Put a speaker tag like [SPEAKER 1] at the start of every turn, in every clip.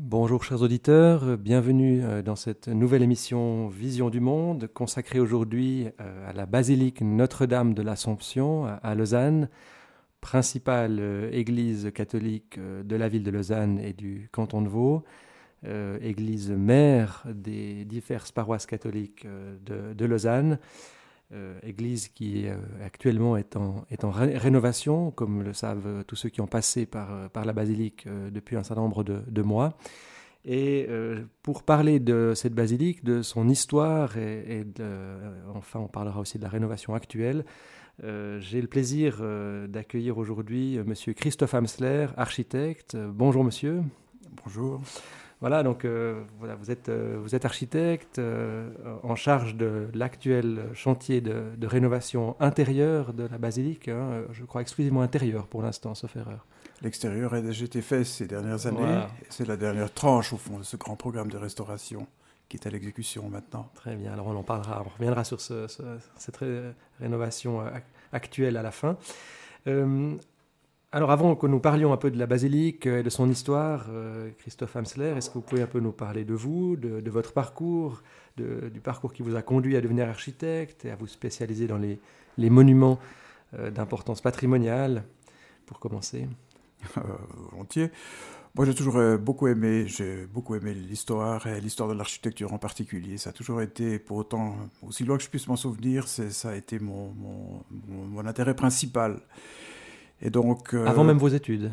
[SPEAKER 1] Bonjour chers auditeurs, bienvenue euh, dans cette nouvelle émission Vision du Monde consacrée aujourd'hui euh, à la basilique Notre-Dame de l'Assomption à Lausanne, principale euh, église catholique de la ville de Lausanne et du canton de Vaud, église mère des diverses paroisses catholiques de, Lausanne. Église qui actuellement est en, rénovation, comme le savent tous ceux qui ont passé par, par la basilique depuis un certain nombre de mois. Et euh, pour parler de cette basilique, de son histoire, et, de, euh, enfin on parlera aussi de la rénovation actuelle, euh, j'ai le plaisir d'accueillir aujourd'hui Monsieur Christophe Amsler, architecte. Bonjour monsieur.
[SPEAKER 2] Bonjour.
[SPEAKER 1] Voilà, donc voilà, vous, êtes, vous êtes architecte en charge de l'actuel chantier de, rénovation intérieure de la basilique, hein, je crois exclusivement intérieur pour l'instant, sauf erreur.
[SPEAKER 2] L'extérieur a déjà été fait ces dernières années. C'est la dernière tranche, au fond, de ce grand programme de restauration qui est à l'exécution maintenant.
[SPEAKER 1] Très bien, alors on en parlera, on reviendra sur cette rénovation euh, actuelle à la fin. Euh, alors avant que nous parlions un peu de la basilique et de son histoire, euh, Christophe Hamsler, est-ce que vous pouvez un peu nous parler de vous, de, votre parcours, du parcours qui vous a conduit à devenir architecte et à vous spécialiser dans les, monuments d'importance patrimoniale, pour commencer?
[SPEAKER 2] Euh, volontiers. Moi, j'ai toujours euh, beaucoup aimé, j'ai beaucoup aimé l'histoire et l'histoire de l'architecture en particulier. Ça a toujours été, pour autant, aussi loin que je puisse m'en souvenir, ça a été mon, intérêt principal.
[SPEAKER 1] Et donc, euh, avant même vos études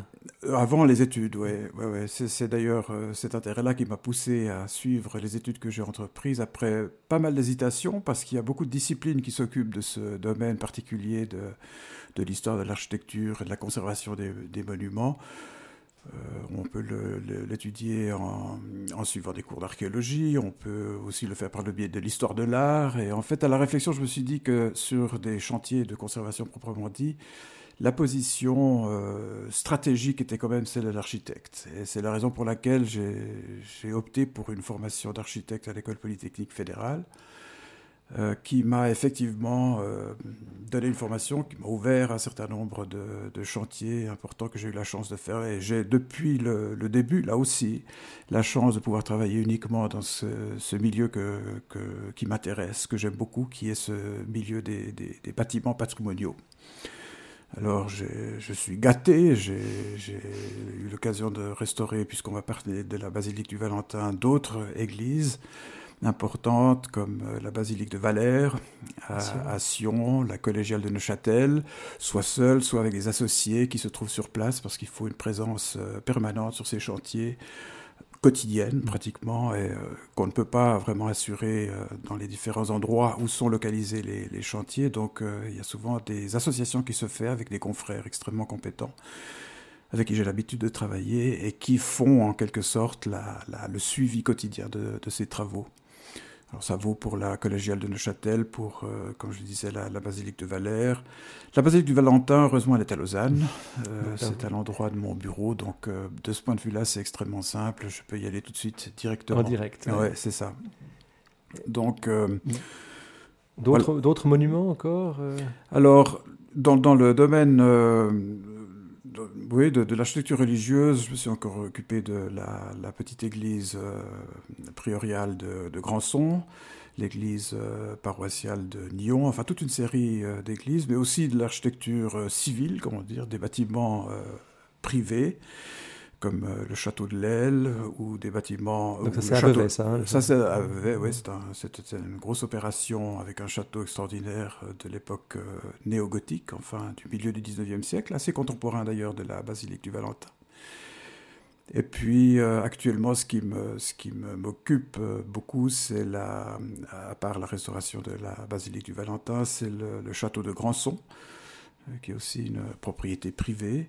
[SPEAKER 2] Avant les études, oui. Ouais, ouais. C'est d'ailleurs cet intérêt-là qui m'a poussé à suivre les études que j'ai entreprises après pas mal d'hésitations, parce qu'il y a beaucoup de disciplines qui s'occupent de ce domaine particulier de, de l'histoire de l'architecture et de la conservation des, monuments. Euh, on peut l'étudier en, suivant des cours d'archéologie, on peut aussi le faire par le biais de l'histoire de l'art. Et en fait, à la réflexion, je me suis dit que sur des chantiers de conservation proprement dit, la position euh, stratégique était quand même celle de l'architecte. Et c'est la raison pour laquelle j'ai opté pour une formation d'architecte à l'école polytechnique fédérale. Euh, qui m'a effectivement euh, donné une formation, qui m'a ouvert un certain nombre de, chantiers importants que j'ai eu la chance de faire. Et j'ai depuis le, début, là aussi, la chance de pouvoir travailler uniquement dans ce, milieu qui m'intéresse, que j'aime beaucoup, qui est ce milieu des, bâtiments patrimoniaux. Alors je suis gâté, j'ai eu l'occasion de restaurer, puisqu'on va parler de la basilique du Valentin, d'autres églises importantes comme euh, la basilique de Valère à, Sion, la collégiale de Neuchâtel, soit seul, soit avec des associés qui se trouvent sur place parce qu'il faut une présence euh, permanente sur ces chantiers quotidienne pratiquement et euh, qu'on ne peut pas vraiment assurer dans les différents endroits où sont localisés les, chantiers. Donc il y a souvent des associations qui se font avec des confrères extrêmement compétents avec qui j'ai l'habitude de travailler et qui font en quelque sorte le suivi quotidien de ces travaux. Alors ça vaut pour la collégiale de Neuchâtel, pour, euh, comme je disais, la, basilique de Valère. La basilique du Valentin, heureusement, elle est à Lausanne. Euh, c'est à l'endroit de mon bureau. Donc, euh, de ce point de vue-là, c'est extrêmement simple. Je peux y aller tout de suite directement.
[SPEAKER 1] En direct.
[SPEAKER 2] Ouais, c'est ça. Donc.
[SPEAKER 1] D'autres monuments encore
[SPEAKER 2] Alors, dans, dans, le domaine oui, de, l'architecture religieuse. Je me suis encore occupé de la, petite église euh, prioriale de, de Granson, l'église euh, paroissiale de Nyon, enfin toute une série euh, d'églises, mais aussi de l'architecture civile, comment dire, des bâtiments privés comme euh, le château de l'Aile ou des bâtiments.
[SPEAKER 1] Donc ça
[SPEAKER 2] c'est
[SPEAKER 1] à ça hein,
[SPEAKER 2] Ça c'est à oui, c'est une grosse opération avec un château extraordinaire euh, de l'époque euh, néo-gothique, enfin du milieu du 19e siècle, assez contemporain d'ailleurs de la basilique du Valentin. Et puis actuellement, ce qui me, ce qui m'occupe beaucoup, c'est la, à part la restauration de la basilique du Valentin, c'est le, le, château de Granson, qui est aussi une propriété privée.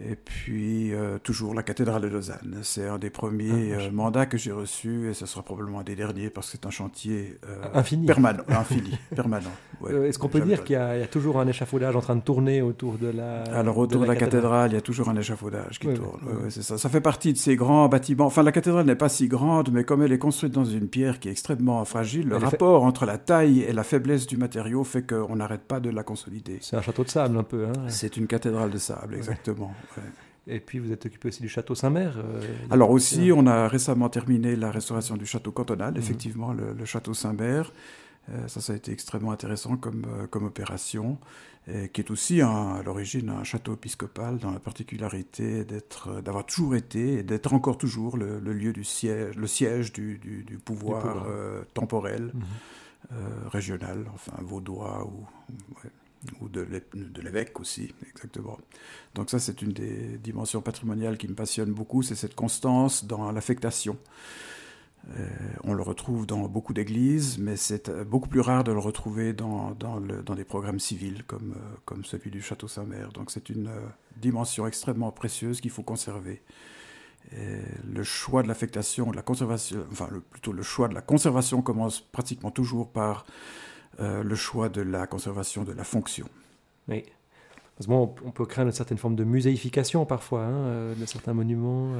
[SPEAKER 2] Et puis, euh, toujours la cathédrale de Lausanne. C'est un des premiers ah, euh, mandats que j'ai reçus et ce sera probablement un des derniers parce que c'est un chantier
[SPEAKER 1] euh, infini.
[SPEAKER 2] permanent. infini, permanent.
[SPEAKER 1] Est-ce qu'on peut dire qu'il y, a toujours un échafaudage en train de tourner autour de la
[SPEAKER 2] Alors, autour de la, cathédrale, il y a toujours un échafaudage qui tourne. c'est ça. Ça fait partie de ces grands bâtiments. Enfin, la cathédrale n'est pas si grande, mais comme elle est construite dans une pierre qui est extrêmement fragile, le rapport entre la taille et la faiblesse du matériau fait qu'on n'arrête pas de la consolider.
[SPEAKER 1] C'est un château de sable un peu. Hein
[SPEAKER 2] c'est une cathédrale de sable, exactement.
[SPEAKER 1] Et puis vous êtes occupé aussi du château Saint-Mère.
[SPEAKER 2] Alors aussi, on a récemment terminé la restauration du château cantonal, mhm. effectivement, le, château Saint-Mère. ça, ça a été extrêmement intéressant comme, comme opération qui est aussi à l'origine un château épiscopal dans la particularité d'être, d'avoir toujours été et d'être encore toujours le, lieu du siège, le siège du, du, pouvoir, euh, temporel, mhm. euh, régional, enfin vaudois ou, ou de l'évêque aussi, exactement. Donc ça, c'est une des dimensions patrimoniales qui me passionne beaucoup, c'est cette constance dans l'affectation. Euh, on le retrouve dans beaucoup d'églises, mais c'est euh, beaucoup plus rare de le retrouver dans, des programmes civils comme, euh, celui du Château Saint-Mère. Donc c'est une dimension extrêmement précieuse qu'il faut conserver. le choix de l'affectation, de la conservation, enfin plutôt le choix de la conservation commence pratiquement toujours par le choix de la conservation de la fonction.
[SPEAKER 1] Oui. on peut craindre une certaine forme de muséification parfois hein, de certains monuments.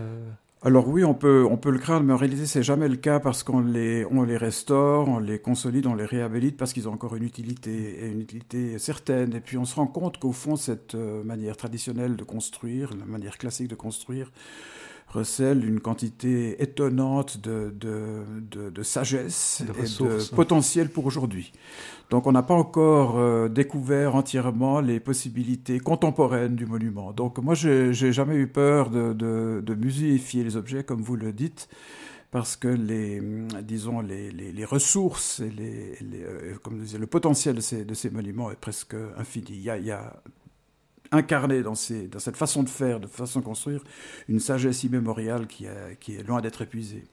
[SPEAKER 2] Alors oui, on peut, on peut le craindre, mais en réalité, c'est jamais le cas parce qu'on les, on les restaure, on les consolide, on les réhabilite parce qu'ils ont encore une utilité, et une utilité certaine. Et puis on se rend compte qu'au fond, cette euh, manière traditionnelle de construire, la manière classique de construire, recèle une quantité étonnante de, de, sagesse et de potentiel pour aujourd'hui. Donc on n'a pas encore euh, découvert entièrement les possibilités contemporaines du monument. Donc moi, j'ai jamais eu peur de, de, muséifier les objets, comme vous le dites parce que les, disons, les, les, ressources et les, euh, comme le potentiel de ces, de ces monuments est presque infini. Il y a, il y a incarné dans, ces, dans cette façon de faire, de façon de construire, une sagesse immémoriale qui, qui est loin d'être épuisée.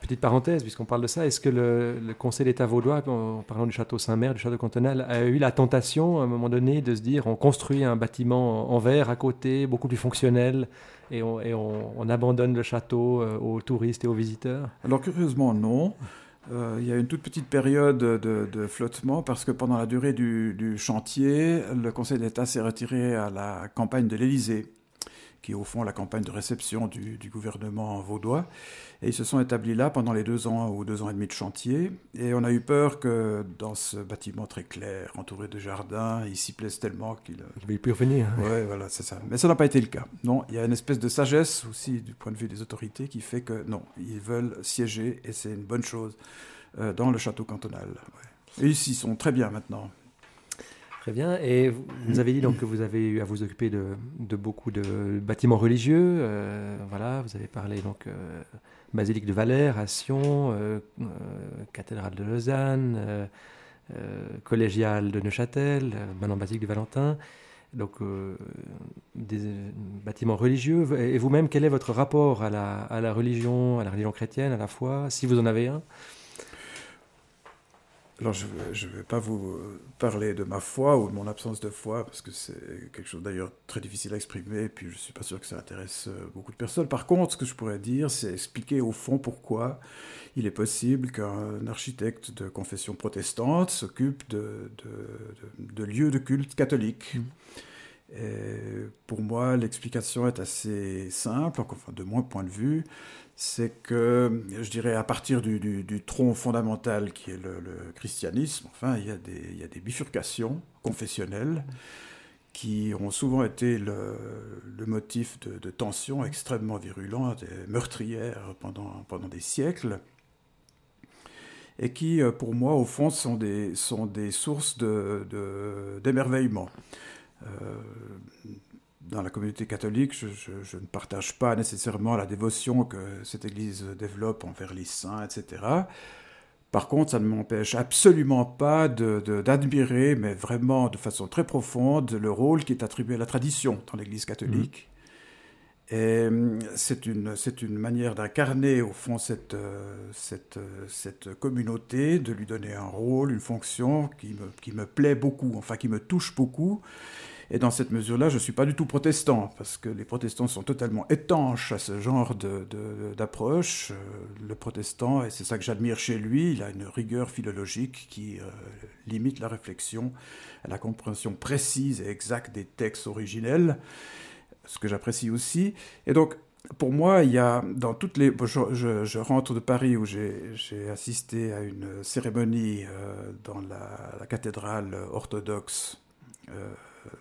[SPEAKER 1] Petite parenthèse, puisqu'on parle de ça, est-ce que le, Conseil d'État vaudois, en parlant du château Saint-Mère, du château cantonal, a eu la tentation, à un moment donné, de se dire on construit un bâtiment en verre à côté, beaucoup plus fonctionnel, et on, et on abandonne le château euh, aux touristes et aux visiteurs?
[SPEAKER 2] Alors curieusement, non. Euh, il y a une toute petite période de, flottement parce que pendant la durée du, chantier, le Conseil d'État s'est retiré à la campagne de l'Élysée, qui est au fond la campagne de réception du, du gouvernement vaudois. Et ils se sont établis là pendant les deux ans ou deux ans et demi de chantier. Et on a eu peur que dans ce bâtiment très clair, entouré de jardins, il s'y plaise tellement qu'il ne
[SPEAKER 1] euh, plus revenir.
[SPEAKER 2] Oui, voilà, c'est ça. Mais ça n'a pas été le cas. Non, il y a une espèce de sagesse aussi du point de vue des autorités qui fait que non, ils veulent siéger et c'est une bonne chose euh, dans le château cantonal. Et ils sont très bien maintenant.
[SPEAKER 1] Très bien. Et vous avez dit donc que vous avez eu à vous occuper de, beaucoup de bâtiments religieux. Euh, voilà, vous avez parlé donc basilique de Valère à Sion, euh, euh, cathédrale de Lausanne, euh, collégiale de Neuchâtel, maintenant basilique de Valentin. Donc, des bâtiments religieux. Et vous-même, quel est votre rapport à la religion, à la religion chrétienne, à la foi, si vous en avez un?
[SPEAKER 2] Alors, je ne vais pas vous parler de ma foi ou de mon absence de foi, parce que c'est quelque chose d'ailleurs très difficile à exprimer, et puis je ne suis pas sûr que ça intéresse euh, beaucoup de personnes. Par contre, ce que je pourrais dire, c'est expliquer au fond pourquoi il est possible qu'un architecte de confession protestante s'occupe de, de, lieux de culte catholiques. Mmh. Et pour moi, l'explication est assez simple, enfin, de mon point de vue c'est que, je dirais, à partir du, tronc fondamental qui est le, christianisme, enfin, il y, a des, bifurcations confessionnelles qui ont souvent été le, motif de, tensions extrêmement virulentes et meurtrières pendant, des siècles, et qui, euh, pour moi, au fond, sont des, sources d'émerveillement. Euh, dans la communauté catholique, je, ne partage pas nécessairement la dévotion que cette Église développe envers les saints, etc. Par contre, ça ne m'empêche absolument pas d'admirer, mais vraiment de façon très profonde, le rôle qui est attribué à la tradition dans l'Église catholique. Mmh. Et c'est une, une manière d'incarner, au fond, cette, cette, cette communauté, de lui donner un rôle, une fonction qui me, qui me plaît beaucoup, enfin qui me touche beaucoup. Et dans cette mesure-là, je ne suis pas du tout protestant, parce que les protestants sont totalement étanches à ce genre d'approche. De, euh, le protestant, et c'est ça que j'admire chez lui, il a une rigueur philologique qui euh, limite la réflexion à la compréhension précise et exacte des textes originels, ce que j'apprécie aussi. Et donc, pour moi, il y a dans toutes les. Je, rentre de Paris où j'ai assisté à une cérémonie euh, dans la, cathédrale orthodoxe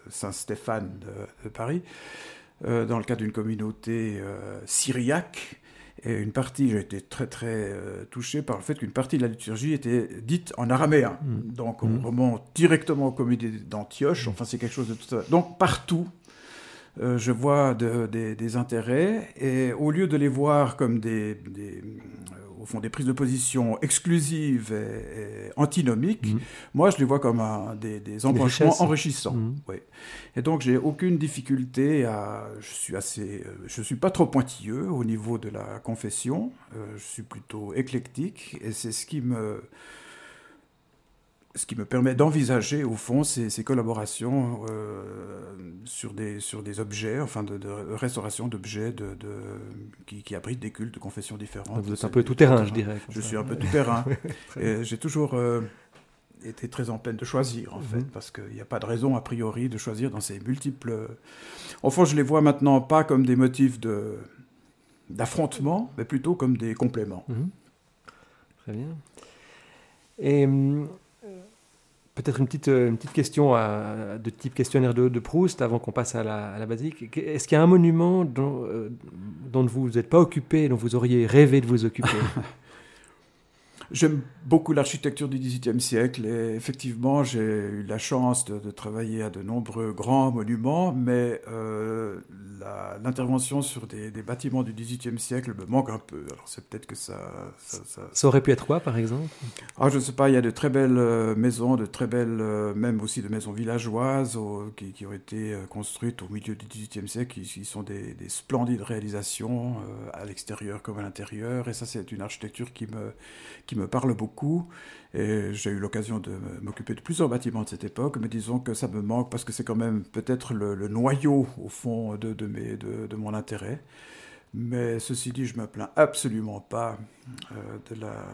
[SPEAKER 2] Saint-Stéphane de, Paris, dans le cadre d'une communauté syriaque. Et une partie, j'ai été très très touché par le fait qu'une partie de la liturgie était dite en araméen. Mmh. Donc on mmh. remonte directement aux communautés d'Antioche. Enfin, c'est quelque chose de tout ça. Donc partout, euh, je vois des, intérêts, et au lieu de les voir comme des, euh, au fond, des prises de position exclusives et, antinomiques, mmh. moi je les vois comme des, des embranchements enrichissants. Mmh. Oui. Et donc j'ai aucune difficulté à, je suis assez, euh, je suis pas trop pointilleux au niveau de la confession, je suis plutôt éclectique, et c'est ce qui me ce qui me permet d'envisager au fond ces, collaborations euh, sur, des, sur des objets, enfin de, restauration d'objets de, qui, abritent des cultes de confessions différentes.
[SPEAKER 1] Vous êtes un peu tout terrain, je dirais.
[SPEAKER 2] Je suis un peu tout terrain. J'ai toujours euh, été très en peine de choisir, en mhm. fait, parce qu'il n'y a pas de raison, a priori, de choisir dans ces multiples... Au fond, je les vois maintenant pas comme des motifs d'affrontement, mais plutôt comme des compléments.
[SPEAKER 1] Mhm. Très bien. Et hum, Peut-être une petite, euh, question de type questionnaire de, Proust avant qu'on passe à la, à basilique. Est-ce qu'il y a un monument dont, euh, dont vous n'êtes pas occupé, dont vous auriez rêvé de vous occuper?
[SPEAKER 2] J'aime beaucoup l'architecture du XVIIIe siècle et effectivement j'ai eu la chance de, travailler à de nombreux grands monuments, mais euh, l'intervention sur des, bâtiments du XVIIIe siècle me manque un peu. Alors c'est peut-être que ça
[SPEAKER 1] ça, aurait pu être quoi par exemple?
[SPEAKER 2] Ah, Je ne sais pas, il y a de très belles euh, maisons, de très belles, euh, même aussi de maisons villageoises qui, ont été construites au milieu du XVIIIe siècle, qui, sont des, des, splendides réalisations à l'extérieur comme à l'intérieur, et ça c'est une architecture qui me, qui me parle beaucoup. Et j'ai eu l'occasion de m'occuper de plusieurs bâtiments de cette époque, mais disons que ça me manque parce que c'est quand même peut-être le, noyau, au fond, de, de, mes, de, mon intérêt. Mais ceci dit, je me plains absolument pas euh, de la,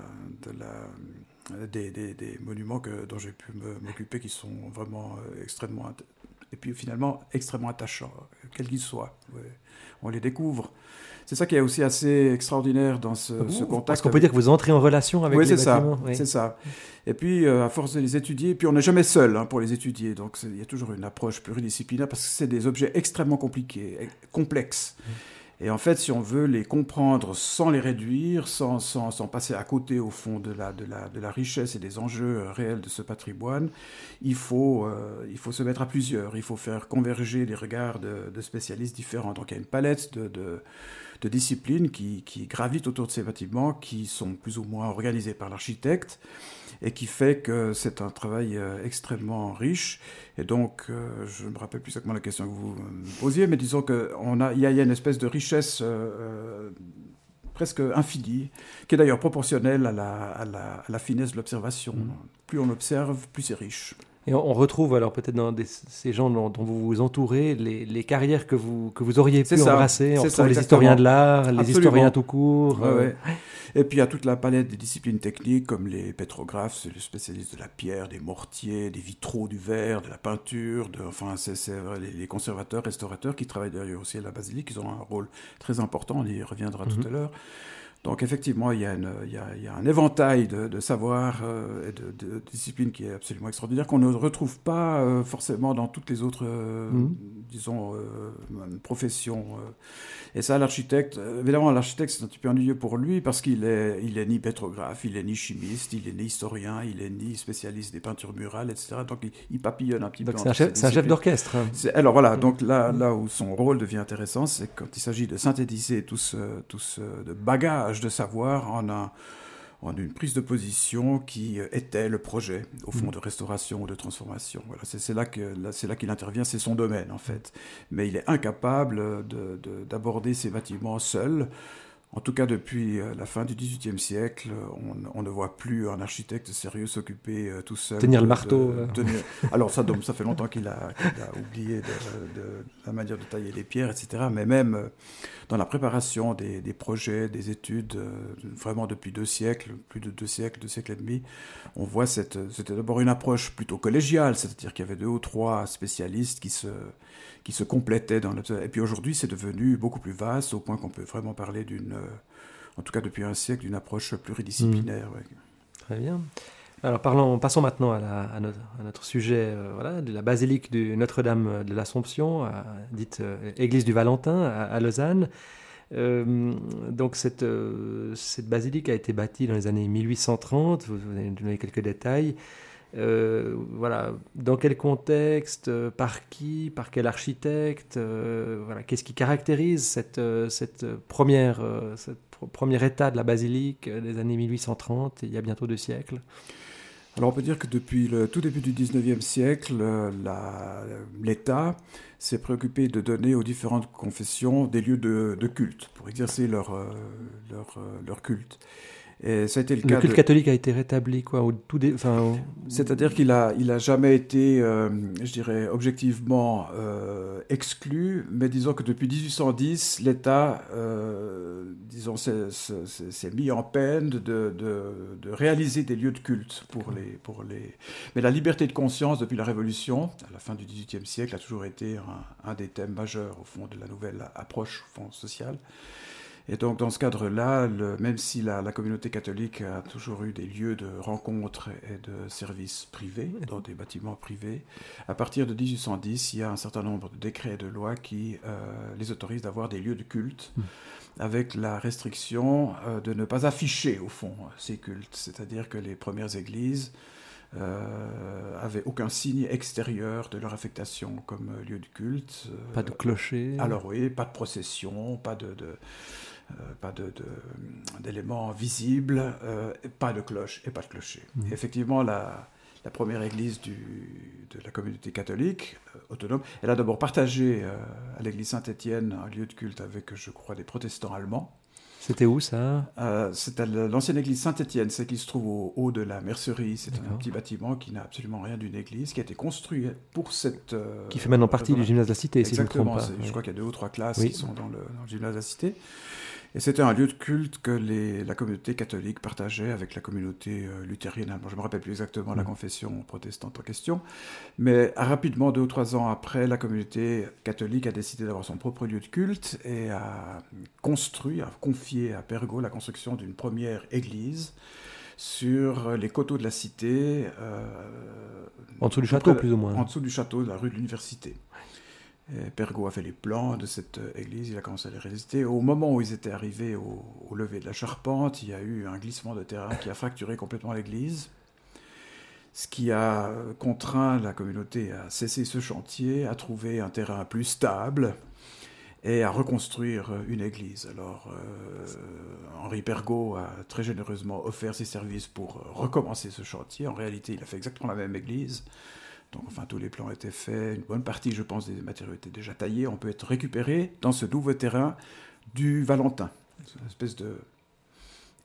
[SPEAKER 2] de la, des, des, des monuments que, dont j'ai pu m'occuper qui sont vraiment euh, extrêmement et puis finalement extrêmement attachants, quels qu'ils soient. On les découvre. C'est ça qui est aussi assez extraordinaire dans ce, ce contact.
[SPEAKER 1] Parce qu'on peut dire que vous entrez en relation avec les bâtiments.
[SPEAKER 2] Oui, c'est ça. Et puis, euh, à force de les étudier, puis on n'est jamais seul hein, pour les étudier. Donc, il y a toujours une approche pluridisciplinaire parce que c'est des objets extrêmement compliqués, complexes. Et en fait, si on veut les comprendre sans les réduire, sans, sans, sans passer à côté au fond de la, de, la, de la, richesse et des enjeux euh, réels de ce patrimoine, il faut, euh, il faut se mettre à plusieurs. Il faut faire converger les regards de, spécialistes différents. Donc il y a une palette de, disciplines qui, gravitent autour de ces bâtiments, qui sont plus ou moins organisés par l'architecte, et qui fait que c'est un travail euh, extrêmement riche. Et donc, euh, je ne me rappelle plus exactement la question que vous me posiez, mais disons qu'il y, a, y a une espèce de richesse euh, presque infinie, qui est d'ailleurs proportionnelle à la, finesse de l'observation. Mmh. Plus on observe, plus c'est riche.
[SPEAKER 1] Et on, retrouve alors peut-être dans ces gens dont, vous vous entourez les, carrières que vous, que vous auriez pu embrasser. On les historiens de l'art, les historiens tout court.
[SPEAKER 2] Euh. Et puis il y a toute la palette des disciplines techniques comme les pétrographes, c'est les spécialistes de la pierre, des mortiers, des vitraux, du verre, de la peinture. De, enfin, c'est les, conservateurs, restaurateurs qui travaillent d'ailleurs aussi à la basilique. Ils ont un rôle très important. On y reviendra tout mhm. à l'heure. Donc effectivement, il y a, un éventail de, savoirs euh, et de, disciplines qui est absolument extraordinaire, qu'on ne retrouve pas euh, forcément dans toutes les autres, euh, mmh. disons, professions. Et ça, l'architecte, évidemment, l'architecte, c'est un petit peu ennuyeux pour lui parce qu'il est, il est ni pétrographe, il est ni chimiste, il est ni historien, il est ni spécialiste des peintures murales, etc. Donc il, papillonne un petit peu.
[SPEAKER 1] C'est un, chef, d'orchestre.
[SPEAKER 2] Alors voilà, mmh. donc là, là où son rôle devient intéressant, c'est quand il s'agit de synthétiser tout ce, tout ce de bagage de savoir en, une prise de position qui était le projet, au fond, mm. de restauration ou de transformation. Voilà, c'est là qu'il là qu'il intervient, c'est son domaine, en fait. Mais il est incapable d'aborder ces bâtiments seul. En tout cas, depuis euh, la fin du XVIIIe siècle, on, ne voit plus un architecte sérieux s'occuper euh, tout seul.
[SPEAKER 1] Tenir le marteau.
[SPEAKER 2] Euh. Alors ça, ça fait longtemps qu'il a, oublié de, la manière de tailler les pierres, etc. Mais même dans la préparation des, projets, des études, vraiment depuis deux siècles, plus de deux siècles, deux siècles et demi, on voit cette, c'était d'abord une approche plutôt collégiale, c'est-à-dire qu'il y avait deux ou trois spécialistes qui se qui se complétaient dans Et puis aujourd'hui, c'est devenu beaucoup plus vaste, au point qu'on peut vraiment parler d'une, euh, en tout cas depuis un siècle, d'une approche pluridisciplinaire.
[SPEAKER 1] Très bien. Alors parlons, passons maintenant à, notre, sujet, voilà, de la basilique de Notre-Dame de l'Assomption, dite Église du Valentin à, Lausanne. donc cette, cette basilique a été bâtie dans les années 1830, vous, vous avez donné quelques détails. Euh, voilà, dans quel contexte, euh, par qui, par quel architecte, euh, voilà, qu'est-ce qui caractérise cette, cette première, cette premier état de la basilique des années 1830, il y a bientôt deux siècles?
[SPEAKER 2] Alors on peut dire que depuis le tout début du 19e siècle, l'État s'est préoccupé de donner aux différentes confessions des lieux de, de culte pour exercer leur, leur, leur culte
[SPEAKER 1] ça a été le, le culte catholique a été rétabli quoi au tout
[SPEAKER 2] enfin, c'est-à-dire qu'il a il a jamais été euh, je dirais objectivement euh, exclu mais disons que depuis 1810 l'État euh, disons s'est mis en peine de, de, de, réaliser des lieux de culte pour les pour les mais la liberté de conscience depuis la Révolution à la fin du XVIIIe siècle a toujours été un, un, des thèmes majeurs au fond de la nouvelle approche au fond sociale et donc, dans ce cadre-là, même si la, communauté catholique a toujours eu des lieux de rencontres et de services privés, dans des bâtiments privés, à partir de 1810, il y a un certain nombre de décrets et de lois qui euh, les autorisent d'avoir des lieux de culte, hmm. avec la restriction euh, de ne pas afficher, au fond, ces cultes. C'est-à-dire que les premières églises euh, avaient aucun signe extérieur de leur affectation comme lieu de culte.
[SPEAKER 1] pas de clocher
[SPEAKER 2] Alors oui, pas de procession, pas de euh, pas d'éléments visibles, euh, pas de cloche et pas de clocher. Mmh. Effectivement, la, la, première église du, de la communauté catholique euh, autonome, elle a d'abord partagé à l'église Saint-Étienne un lieu de culte avec, je crois, des protestants allemands.
[SPEAKER 1] C'était où ça?
[SPEAKER 2] Euh, C'est à l'ancienne église Saint-Étienne, celle qui se trouve au haut de la mercerie. C'est un petit bâtiment qui n'a absolument rien d'une église, qui a été construit pour cette.
[SPEAKER 1] qui fait maintenant partie du gymnase de la Cité,
[SPEAKER 2] si je ne me trompe pas. Je crois qu'il y a deux ou trois classes qui sont dans le, dans le, gymnase de la Cité. Et c'était un lieu de culte que les, la communauté catholique partageait avec la communauté euh, luthérienne. je ne me rappelle plus exactement la mm. confession protestante en question. Mais rapidement, deux ou trois ans après, la communauté catholique a décidé d'avoir son propre lieu de culte et a construit, a confié à Pergo la construction d'une première église sur les coteaux de la cité.
[SPEAKER 1] Euh, en dessous du château, plus ou moins.
[SPEAKER 2] En dessous du château de la rue de l'université. Pergo a fait les plans de cette église, il a commencé à les résister. Au moment où ils étaient arrivés au, lever de la charpente, il y a eu un glissement de terrain qui a fracturé complètement l'église, ce qui a contraint la communauté à cesser ce chantier, à trouver un terrain plus stable et à reconstruire une église. Alors, euh, Henri Pergaud a très généreusement offert ses services pour recommencer ce chantier. En réalité, il a fait exactement la même église donc, enfin, tous les plans étaient faits, une bonne partie, je pense, des matériaux étaient déjà taillés. On peut être récupéré dans ce nouveau terrain du Valentin, une espèce de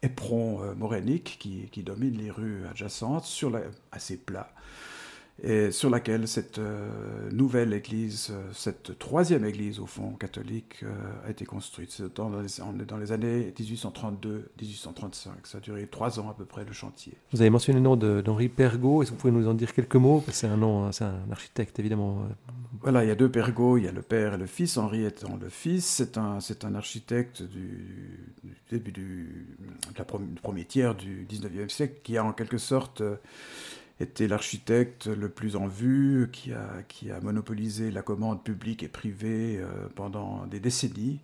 [SPEAKER 2] éperon euh, morénique qui, qui, domine les rues adjacentes, sur la, assez plat et sur laquelle cette euh, nouvelle église, euh, cette troisième église au fond catholique, euh, a été construite. Dans les, on est dans les années 1832-1835. Ça a duré trois ans à peu près le chantier.
[SPEAKER 1] Vous avez mentionné le nom d'Henri Pergaud. Est-ce que vous pouvez nous en dire quelques mots? C'est un nom, c'est un architecte évidemment.
[SPEAKER 2] Voilà, il y a deux Pergaud, il y a le père et le fils. Henri étant le fils, c'est un, c'est un architecte du, début du, premier tiers du 19e siècle qui a en quelque sorte était l'architecte le plus en vue, qui a, monopolisé la commande publique et privée euh, pendant des décennies.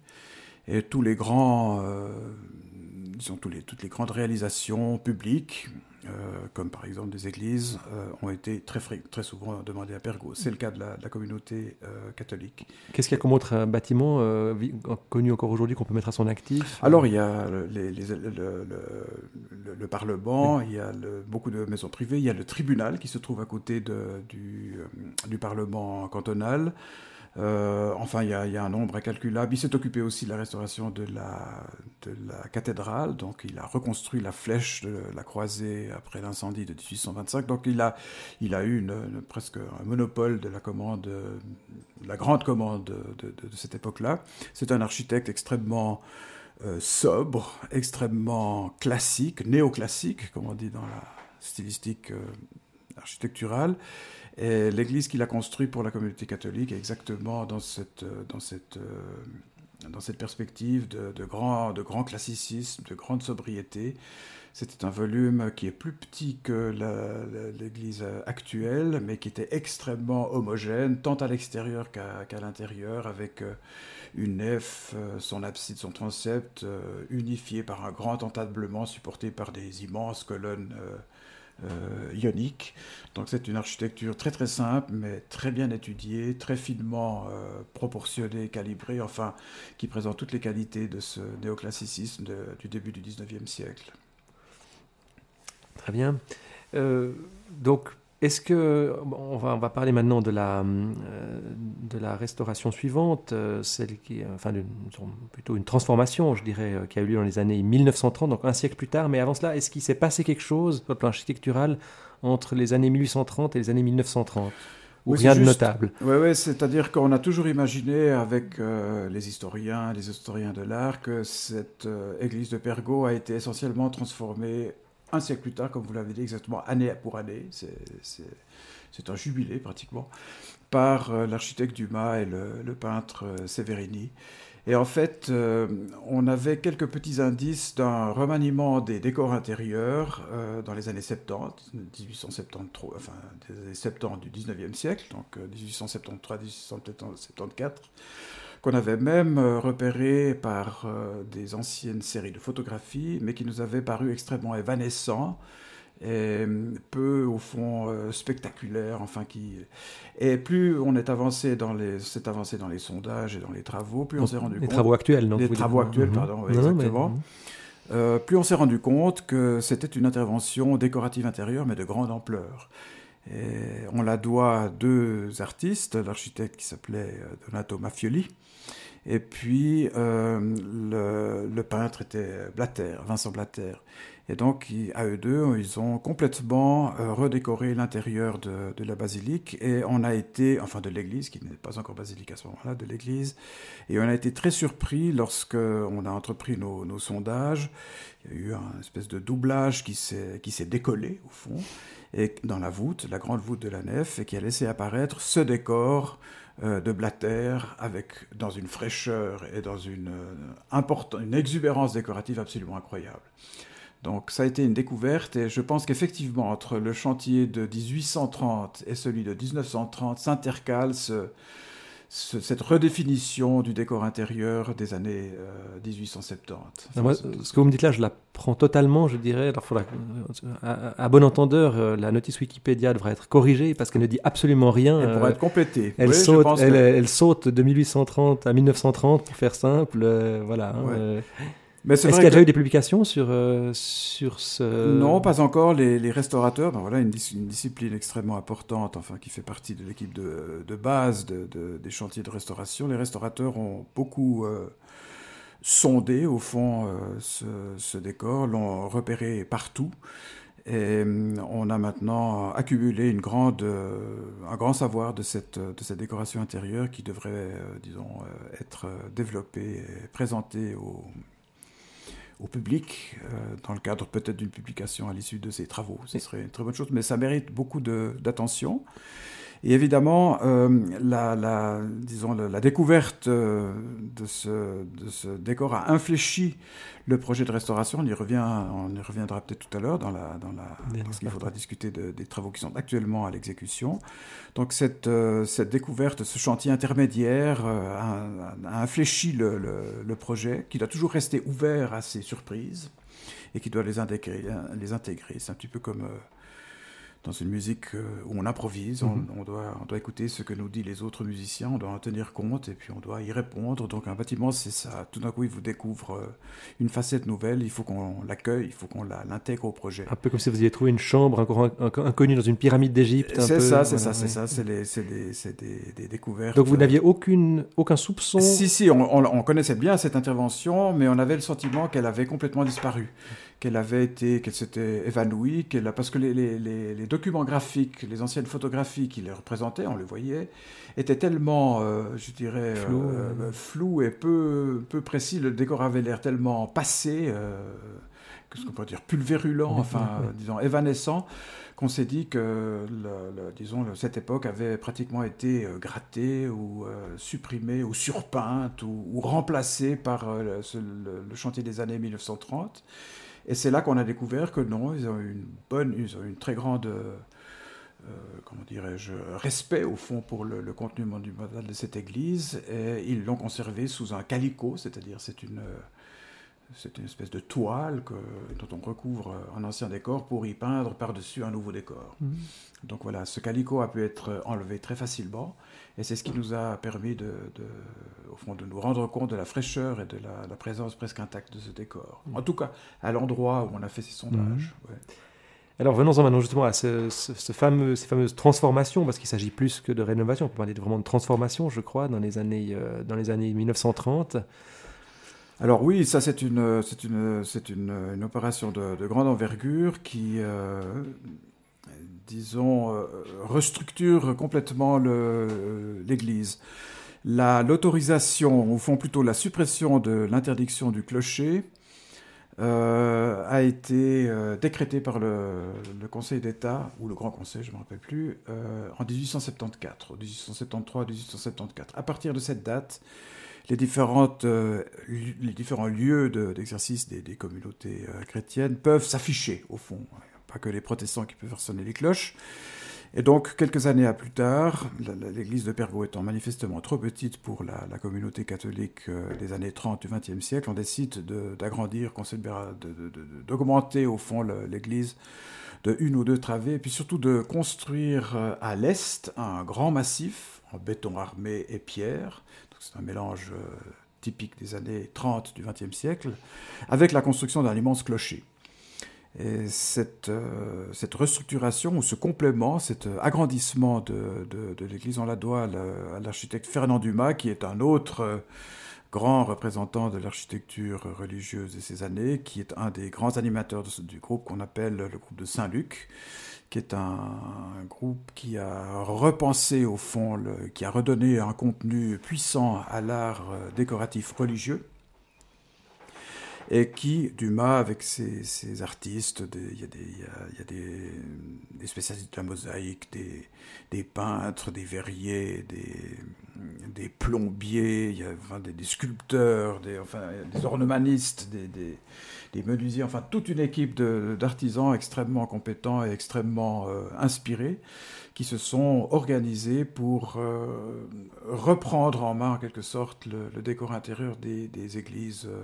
[SPEAKER 2] Et tous les grands, euh, tous les, toutes les grandes réalisations publiques, comme par exemple des églises, euh, ont été très, très souvent demandées à Pergo. C'est le cas de la, communauté euh, catholique.
[SPEAKER 1] Qu'est-ce qu'il y a comme autre bâtiment connu encore aujourd'hui qu'on peut mettre à son actif
[SPEAKER 2] Alors, il y a les, le, Parlement, il y a beaucoup de maisons privées, il y a le tribunal qui se trouve à côté de, du, du Parlement cantonal. Euh, enfin, il y, a un nombre incalculable. Il s'est occupé aussi de la restauration de la, de cathédrale, donc il a reconstruit la flèche de la croisée après l'incendie de 1825. Donc il a, eu presque un monopole de la commande, la grande commande de, cette époque-là. C'est un architecte extrêmement euh, sobre, extrêmement classique, néoclassique, comme on dit dans la stylistique euh, architecturale. Et l'église qu'il a construite pour la communauté catholique est exactement dans cette, euh, cette perspective de, grand, classicisme, de grande sobriété. C'était un volume qui est plus petit que l'église actuelle, mais qui était extrêmement homogène, tant à l'extérieur qu'à l'intérieur, avec euh, une nef, euh, son abside, son transept, euh, unifié par un grand entablement supporté par des immenses colonnes ioniques. Donc c'est une architecture très très simple, mais très bien étudiée, très finement proportionnée, calibrée, enfin, qui présente toutes les qualités de ce néoclassicisme du début du 19e siècle.
[SPEAKER 1] Très bien. Euh, donc, est-ce que on va, on va parler maintenant de la euh, de la restauration suivante, euh, celle qui, enfin, plutôt une transformation, je dirais, qui a eu lieu dans les années 1930, donc un siècle plus tard. Mais avant cela, est-ce qu'il s'est passé quelque chose sur le plan architectural entre les années 1830 et les années 1930 ou rien de notable?
[SPEAKER 2] Oui, ouais, c'est-à-dire qu'on a toujours imaginé avec les historiens, les historiens de l'art, que cette église de Pergaux a été essentiellement transformée un siècle plus tard, comme vous l'avez dit exactement, année pour année, c'est un jubilé pratiquement, par euh, l'architecte Dumas et le, peintre euh, Severini. Et en fait, euh, on avait quelques petits indices d'un remaniement des décors intérieurs dans les années 70, 1873, enfin des années 70 du 19e siècle, donc 1873-1874 qu'on avait même euh, repéré par euh, des anciennes séries de photographies, mais qui nous avaient paru extrêmement évanescents et euh, peu au fond spectaculaires. enfin qui et plus on est avancé dans les s'est avancé dans les sondages et dans les travaux, plus on s'est rendu
[SPEAKER 1] les
[SPEAKER 2] compte
[SPEAKER 1] les travaux actuels, non
[SPEAKER 2] Les travaux actuels, mhm. pardon, exactement. Plus on s'est rendu compte que c'était une intervention décorative intérieure, mais de grande ampleur. Et on la doit à deux artistes, l'architecte qui s'appelait Donato Maffioli, et puis, euh, le, peintre était Blatter, Vincent Blatter. Et donc, à eux deux, ils ont complètement euh, redécoré l'intérieur de, la basilique. Et on a été, enfin de l'église, qui n'est pas encore basilique à ce moment-là, de l'église. Et on a été très surpris lorsque on a entrepris nos, sondages. Il y a eu un espèce de doublage qui s'est décollé, au fond, et dans la voûte, la grande voûte de la nef, et qui a laissé apparaître ce décor de Blatter, avec, dans une fraîcheur et dans une, euh, une exubérance décorative absolument incroyable. Donc ça a été une découverte et je pense qu'effectivement entre le chantier de 1830 et celui de 1930 s'intercale ce, cette redéfinition du décor intérieur des années 1870.
[SPEAKER 1] Euh, ce que vous me dites là, je la prends totalement, je dirais. Alors, à, bon entendeur, euh, la notice Wikipédia devrait être corrigée parce qu'elle ne dit absolument rien.
[SPEAKER 2] Elle pourrait être complétée.
[SPEAKER 1] Elle, saute, elle, saute de 1830 à 1930, pour faire simple. Euh, voilà. Hein, est-ce qu'il y a déjà eu des publications sur, euh, sur ce...
[SPEAKER 2] Non, pas encore. Les, restaurateurs, ben voilà, une, discipline extrêmement importante, enfin, qui fait partie de l'équipe de, de, base de, des chantiers de restauration. Les restaurateurs ont beaucoup euh, sondé, au fond, euh, ce, ce, décor, l'ont repéré partout. Et on a maintenant accumulé une grande, un grand savoir de cette, de cette décoration intérieure qui devrait, disons, être développée et présentée aux au public, euh, dans le cadre peut-être d'une publication à l'issue de ces travaux. Ce serait une très bonne chose, mais ça mérite beaucoup d'attention. Et évidemment, euh, la, la, disons, la, découverte euh, de ce, de ce, décor a infléchi le projet de restauration. On y, revient, on y reviendra peut-être tout à l'heure dans la, dans la, parce qu'il faudra discuter des travaux qui sont actuellement à l'exécution. Donc cette, euh, cette découverte, ce chantier intermédiaire a, a, infléchi le, le, le, projet, qui doit toujours rester ouvert à ces surprises et qui doit les intégrer. Les intégrer. C'est un petit peu comme dans une musique euh, où on improvise, on, mhm. on, doit, on doit écouter ce que nous disent les autres musiciens, on doit en tenir compte et puis on doit y répondre. Donc un bâtiment, c'est ça. Tout d'un coup, il vous découvre euh, une facette nouvelle, il faut qu'on l'accueille, il faut qu'on l'intègre au projet.
[SPEAKER 1] Un peu comme si vous aviez trouvé une chambre encore inconnue dans une pyramide d'Égypte.
[SPEAKER 2] C'est ça, c'est ça, c'est ça, c'est des, des, découvertes.
[SPEAKER 1] Donc vous n'aviez aucune, aucun soupçon
[SPEAKER 2] Si, si, on, on, connaissait bien cette intervention, mais on avait le sentiment qu'elle avait complètement disparu qu'elle avait été, qu'elle s'était évanouie, qu'elle parce que les, les, les, documents graphiques, les anciennes photographies qui les représentaient, on les voyait, étaient tellement, je dirais, flous et peu, peu précis. Le décor avait l'air tellement passé, qu'est-ce qu'on pourrait dire, pulvérulent, enfin, disons, évanescent qu'on s'est dit que, disons, cette époque avait pratiquement été euh, grattée ou euh, supprimée ou surpeinte ou, remplacée par euh, le, chantier des années 1930. Et c'est là qu'on a découvert que non, ils ont une bonne, ils ont une très grande, comment dirais-je, respect au fond pour le, le contenu monumental de cette église. Et ils l'ont conservé sous un calico, c'est-à-dire c'est une c'est une espèce de toile que, dont on recouvre un ancien décor pour y peindre par-dessus un nouveau décor. Mhm. Donc voilà, ce calico a pu être enlevé très facilement et c'est ce qui nous a permis de, au fond, de nous rendre compte de la fraîcheur et de la, présence presque intacte de ce décor. Mhm. En tout cas, à l'endroit où on a fait ces sondages. Mhm.
[SPEAKER 1] Alors venons-en maintenant justement à ce, fameux, ces fameuses transformations, parce qu'il s'agit plus que de rénovation, on peut parler vraiment de transformation, je crois, dans les années, euh, dans les années 1930.
[SPEAKER 2] Alors oui, ça c'est une, c'est une, opération de, de, grande envergure qui, euh, disons, euh, restructure complètement l'Église. La, l'autorisation, au fond plutôt la suppression de l'interdiction du clocher, euh, a été décrétée par le, le, Conseil d'État, ou le Grand Conseil, je ne me rappelle plus, en 1874, 1873-1874. À partir de cette date, les, différentes, euh, les différents lieux d'exercice des, communautés euh, chrétiennes peuvent s'afficher, au fond. Pas que les protestants qui peuvent faire sonner les cloches. Et donc, quelques années plus tard, l'église de Pergaux étant manifestement trop petite pour la, communauté catholique euh, des années 30 du XXe siècle, on décide d'agrandir, d'augmenter au fond l'église de une ou deux travées, et puis surtout de construire à l'est un grand massif en béton armé et pierre, c'est un mélange euh, typique des années 30 du XXe siècle, avec la construction d'un immense clocher. Et cette, euh, restructuration ou ce complément, cet agrandissement de, l'église, on la doit à l'architecte Fernand Dumas, qui est un autre euh, grand représentant de l'architecture religieuse de ces années, qui est un des grands animateurs du groupe qu'on appelle le groupe de Saint-Luc, qui est un, groupe qui a repensé au fond, qui a redonné un contenu puissant à l'art euh, décoratif religieux et qui, Dumas, avec ses, artistes, il y a, des, spécialistes de la mosaïque, des, peintres, des verriers, des, plombiers, y a des, sculpteurs, des, enfin, des des, des, menuisiers, enfin toute une équipe d'artisans extrêmement compétents et extrêmement euh, inspirés qui se sont organisés pour euh, reprendre en main en quelque sorte le, décor intérieur des, églises euh,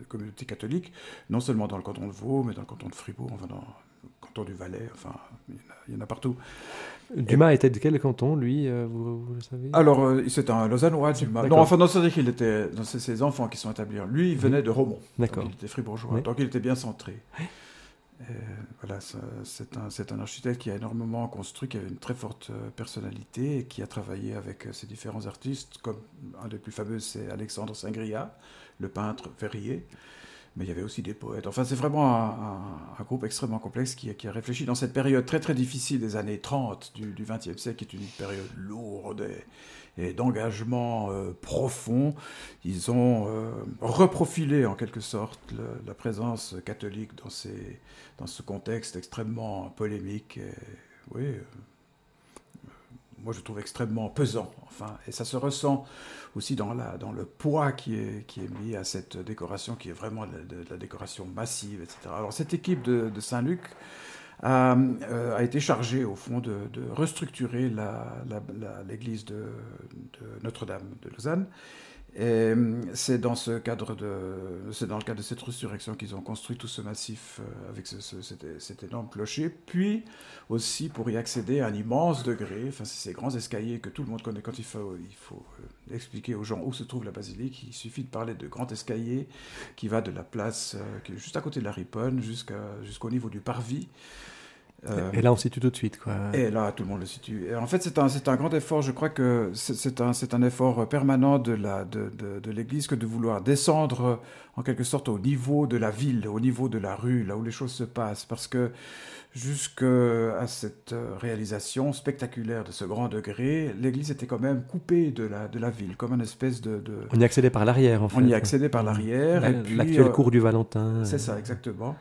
[SPEAKER 2] de communauté catholique, non seulement dans le canton de Vaud, mais dans le canton de Fribourg, enfin dans le canton du Valais, enfin il y en a partout.
[SPEAKER 1] Dumas était de quel canton, lui, euh, vous, le savez?
[SPEAKER 2] Alors, euh, c'est un Lausannois, Dumas. Non, enfin, c'est-à-dire qu'il était, dans ses, enfants qui sont établis. Lui, il venait mhm. de Romont. D'accord. Il était fribourgeois, donc il était bien centré. voilà, c'est un, un, architecte qui a énormément construit, qui avait une très forte euh, personnalité et qui a travaillé avec ses différents artistes, comme un des plus fameux, c'est Alexandre Singria, le peintre verrier mais il y avait aussi des poètes. Enfin, c'est vraiment un, groupe extrêmement complexe qui, a réfléchi dans cette période très très difficile des années 30 du XXe siècle, qui est une période lourde et, d'engagement euh, profond. Ils ont euh, reprofilé en quelque sorte la présence catholique dans, ces, dans ce contexte extrêmement polémique. Oui, moi je trouve extrêmement pesant. Enfin, et ça se ressent aussi dans, la, dans le poids qui est, qui est mis à cette décoration, qui est vraiment de, la décoration massive, etc. Alors cette équipe de, Saint-Luc a, euh, a, été chargée au fond de, restructurer l'église de, Notre-Dame de Lausanne et euh, c'est dans ce cadre de, c'est dans le cadre de cette resurrection qu'ils ont construit tout ce massif euh, avec cet, énorme clocher, puis aussi pour y accéder à un immense degré, enfin ces grands escaliers que tout le monde connaît quand il faut, euh, expliquer aux gens où se trouve la basilique, il suffit de parler de grand escalier qui va de la place qui est juste à côté de la Riponne jusqu'au niveau du parvis.
[SPEAKER 1] Euh, et là, on situe tout de suite, quoi.
[SPEAKER 2] Et là, tout le monde le situe. Et en fait, c'est un, un grand effort. Je crois que c'est un, un effort permanent de l'Église de, de, de que de vouloir descendre, en quelque sorte, au niveau de la ville, au niveau de la rue, là où les choses se passent. Parce que jusqu'à cette réalisation spectaculaire de ce grand degré, l'Église était quand même coupée de la, de la ville, comme une espèce de...
[SPEAKER 1] On y accédait par l'arrière, en fait.
[SPEAKER 2] On y accédait par l'arrière.
[SPEAKER 1] L'actuelle euh, cour du Valentin.
[SPEAKER 2] C'est ça, exactement.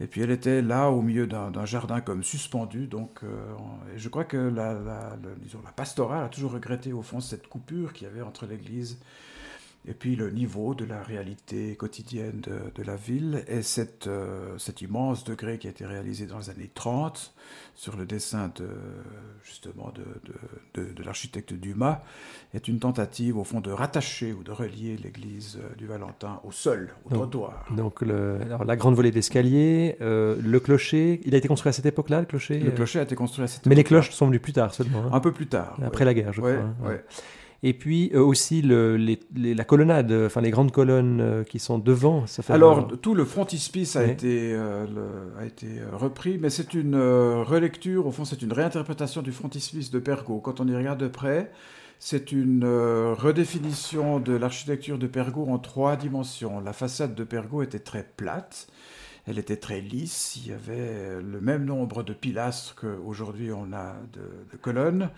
[SPEAKER 2] Et puis elle était là au milieu d'un jardin comme suspendu. Donc euh, je crois que la, la, disons, la pastorale a toujours regretté au fond cette coupure qu'il y avait entre l'église et puis le niveau de la réalité quotidienne de, la ville, et cette, euh, cet immense degré qui a été réalisé dans les années 30 sur le dessin de, justement de, de, de l'architecte Dumas, est une tentative au fond de rattacher ou de relier l'église du Valentin au sol, au trottoir.
[SPEAKER 1] Donc le, alors, la grande volée d'escalier, euh, le clocher, il a été construit à cette époque-là, le clocher?
[SPEAKER 2] Le clocher a été construit à cette époque
[SPEAKER 1] Mais les cloches sont venues plus tard seulement. Hein.
[SPEAKER 2] Un peu plus tard.
[SPEAKER 1] Après la guerre, je
[SPEAKER 2] crois.
[SPEAKER 1] Hein. Ouais et puis euh, aussi le, les, la colonnade, enfin les grandes colonnes euh, qui sont devant.
[SPEAKER 2] Ça fait Alors tout le frontispice a, été, euh, a été repris, mais c'est une relecture, au fond c'est une réinterprétation du frontispice de Pergaud. Quand on y regarde de près, c'est une redéfinition de l'architecture de Pergaud en trois dimensions. La façade de Pergaud était très plate elle était très lisse, il y avait le même nombre de pilastres qu'aujourd'hui on a de, colonnes,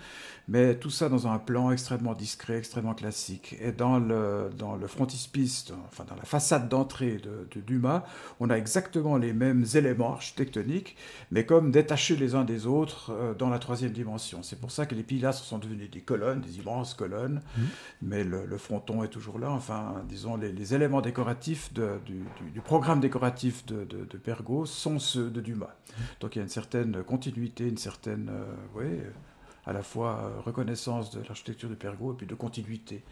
[SPEAKER 2] mais tout ça dans un plan extrêmement discret, extrêmement classique. Et dans le, dans le frontispice, enfin dans la façade d'entrée de, Dumas, on a exactement les mêmes éléments architectoniques, mais comme détachés les uns des autres euh, dans la troisième dimension. C'est pour ça que les pilastres sont devenus des colonnes, des immenses colonnes, mmh. mais le, fronton est toujours là. Enfin, disons, les, éléments décoratifs du, du, programme décoratif de, de, Pergaud sont ceux de Dumas. Donc il y a une certaine continuité, une certaine, euh, à la fois euh, reconnaissance de l'architecture de Pergaud et puis de continuité.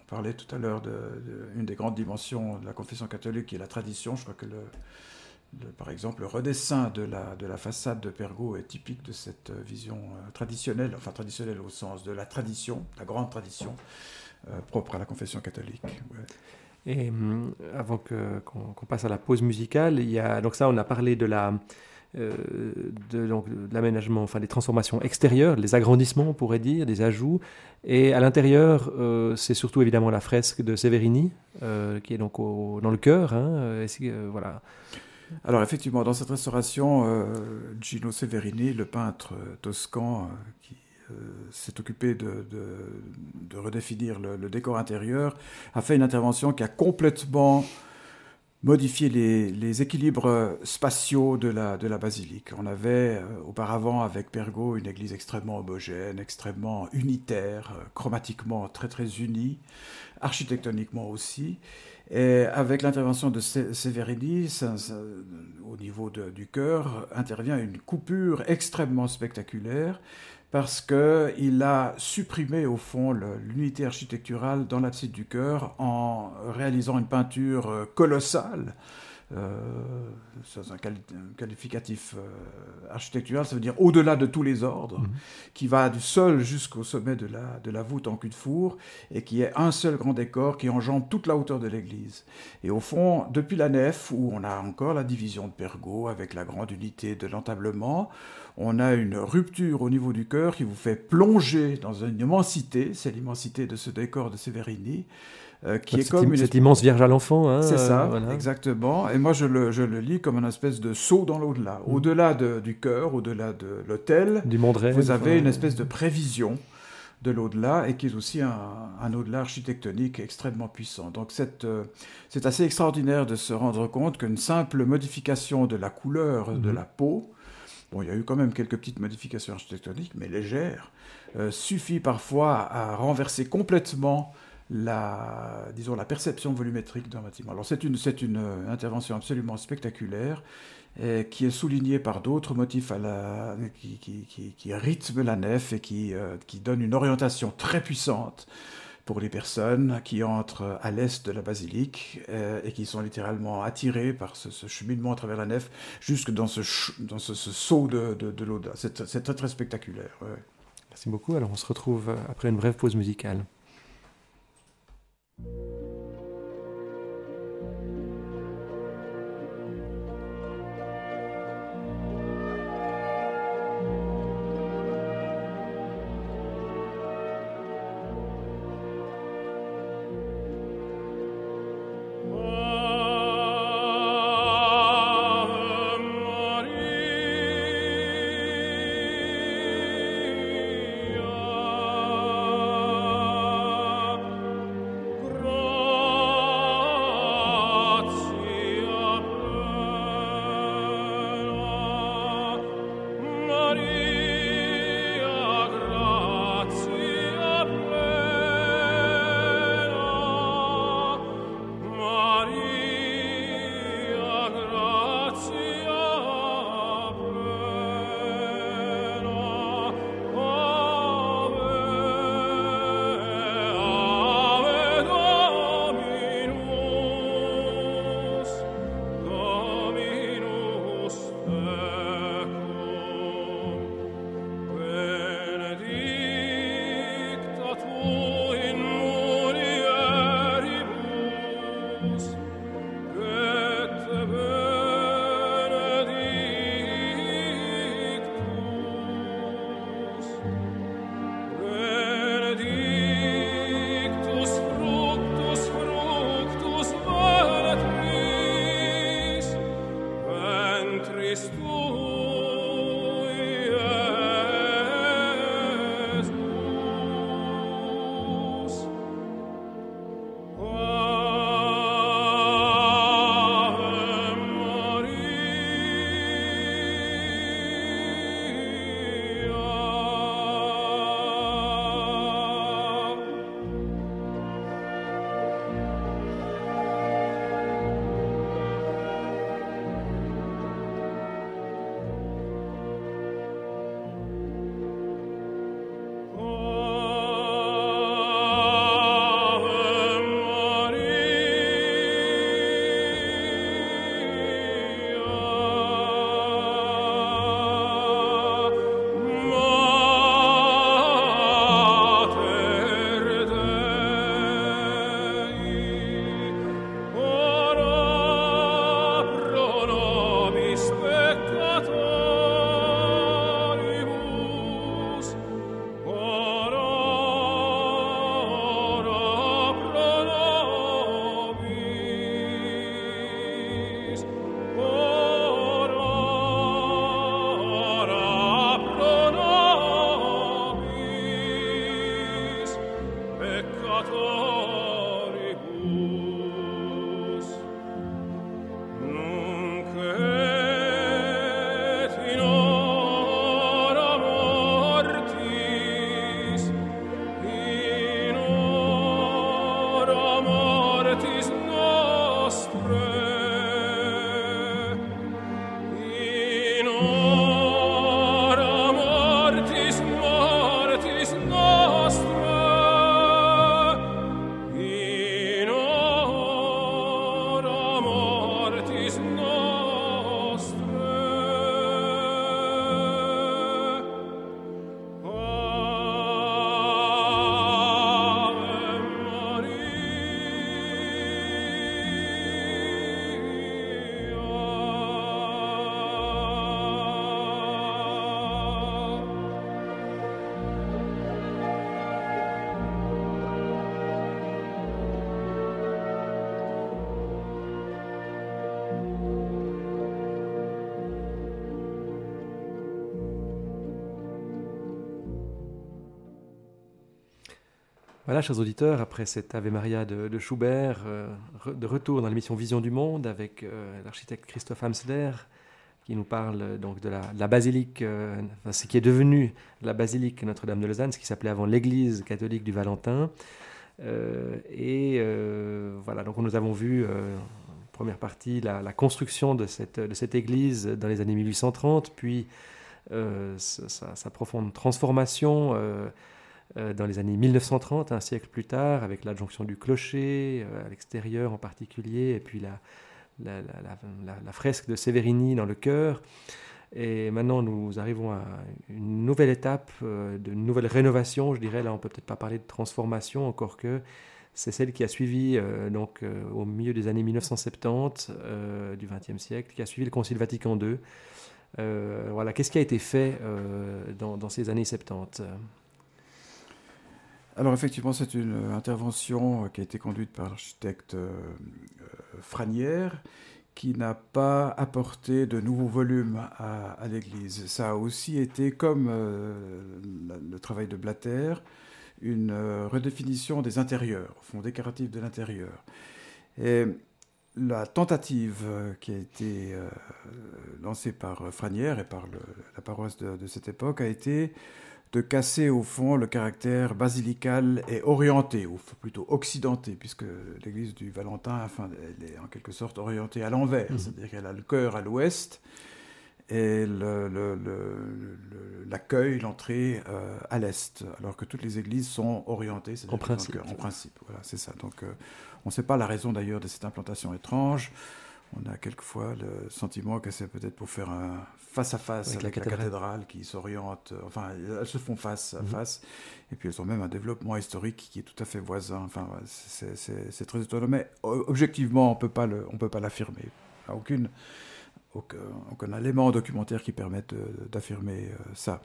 [SPEAKER 2] On parlait tout à l'heure d'une de, des grandes dimensions de la confession catholique qui est la tradition. Je crois que le, par exemple, le redessin de la, de la façade de Pergaud est typique de cette euh, vision traditionnelle, enfin traditionnelle au sens de la tradition, la grande tradition propre à la confession catholique.
[SPEAKER 1] Et hum, avant qu'on passe à la pause musicale, il y a, donc ça, on a parlé de la, euh, de, l'aménagement, enfin des transformations extérieures, les agrandissements, on pourrait dire, des ajouts. Et à l'intérieur, euh, c'est surtout évidemment la fresque de Severini, euh, qui est donc dans le cœur. Hein, voilà.
[SPEAKER 2] Alors effectivement, dans cette restauration, Gino Severini, le peintre toscan qui euh, s'est occupé de, redéfinir le, décor intérieur, a fait une intervention qui a complètement modifié les, équilibres spatiaux de la, basilique. On avait euh, auparavant avec Pergaud une église extrêmement homogène, extrêmement unitaire, euh, chromatiquement très très unie, architectoniquement aussi. Et avec l'intervention de Severini, au niveau du cœur, intervient une coupure extrêmement spectaculaire parce qu'il a supprimé au fond l'unité architecturale dans l'abside du chœur en réalisant une peinture euh, colossale. Euh, c'est un, qualificatif euh, architectural, ça veut dire au-delà de tous les ordres, mhm. qui va du sol jusqu'au sommet de la, de la voûte en cul de four, et qui est un seul grand décor qui enjambe toute la hauteur de l'église. Et au fond, depuis la nef, où on a encore la division de Pergaud avec la grande unité de l'entablement, on a une rupture au niveau du cœur qui vous fait plonger dans une immensité, c'est l'immensité de ce décor de Severini,
[SPEAKER 1] euh, qui est comme une cette immense Vierge à l'enfant. Hein,
[SPEAKER 2] c'est ça, euh, exactement. Et moi, je le, je le, lis comme un espèce de saut dans l'au-delà. Mm. Au-delà du cœur, au-delà de l'autel, vous avez une espèce de prévision de l'au-delà et qui est aussi un, un au-delà architectonique extrêmement puissant. Donc euh, c'est assez extraordinaire de se rendre compte qu'une simple modification de la couleur de mm. la peau Bon, il y a eu quand même quelques petites modifications architectoniques, mais légères, euh, suffit parfois à renverser complètement la, disons, la perception volumétrique d'un bâtiment. Alors c'est une, c'est une euh, intervention absolument spectaculaire et qui est soulignée par d'autres motifs à qui, qui, qui, rythment la nef et qui, euh, qui donnent une orientation très puissante pour les personnes qui entrent à l'est de la basilique euh, et qui sont littéralement attirées par ce, cheminement à travers la nef jusque dans ce, dans ce, saut de, de, C'est très, très spectaculaire.
[SPEAKER 1] Merci beaucoup. Alors on se retrouve après une brève pause musicale. thank you Voilà, chers auditeurs, après cet Ave Maria de, Schubert, euh, de retour dans l'émission Vision du Monde avec euh, l'architecte Christophe Hamsler, qui nous parle euh, donc de la, basilique, ce qui est devenu la basilique Notre-Dame de Lausanne, ce qui s'appelait avant l'église catholique du Valentin. et voilà, donc nous avons vu, première partie, la, construction de cette, église dans les années 1830, puis sa, profonde transformation dans les années 1930, un siècle plus tard, avec l'adjonction du clocher euh, à l'extérieur en particulier, et puis la, fresque de Severini dans le chœur. Et maintenant, nous arrivons à une nouvelle étape, euh, de nouvelle rénovation, je dirais. Là, on peut peut-être pas parler de transformation, encore que c'est celle qui a suivi, donc, au milieu des années 1970 du XXe siècle, qui a suivi le Concile Vatican II. voilà, qu'est-ce qui a été fait dans, ces années 70
[SPEAKER 2] alors effectivement, c'est une euh, intervention euh, qui a été conduite par l'architecte euh, Franière, qui n'a pas apporté de nouveaux volumes à, l'Église. Ça a aussi été, comme le travail de Blatter, une redéfinition des intérieurs, au fond décoratif de l'intérieur. Et la tentative qui a été lancée par Franière et par la paroisse de, de, cette époque a été de casser au fond le caractère basilical et orienté, ou plutôt occidenté, puisque l'église du Valentin, enfin, elle est en quelque sorte orientée à l'envers, mhm. c'est-à-dire qu'elle a le cœur à l'ouest et l'accueil, l'entrée euh, à l'est, alors que toutes les églises sont orientées,
[SPEAKER 1] en principe.
[SPEAKER 2] en principe, voilà, c'est ça. Donc, euh, on ne sait pas la raison d'ailleurs de cette implantation étrange. On a quelquefois le sentiment que c'est peut-être pour faire un face-à-face avec, la, cathédrale. qui s'oriente, enfin, elles se font face à mhm. face, et puis elles ont même un développement historique qui est tout à fait voisin. Enfin, c'est très étonnant, mais objectivement, on ne peut pas l'affirmer. Aucune aucun, élément documentaire qui permette d'affirmer euh, ça.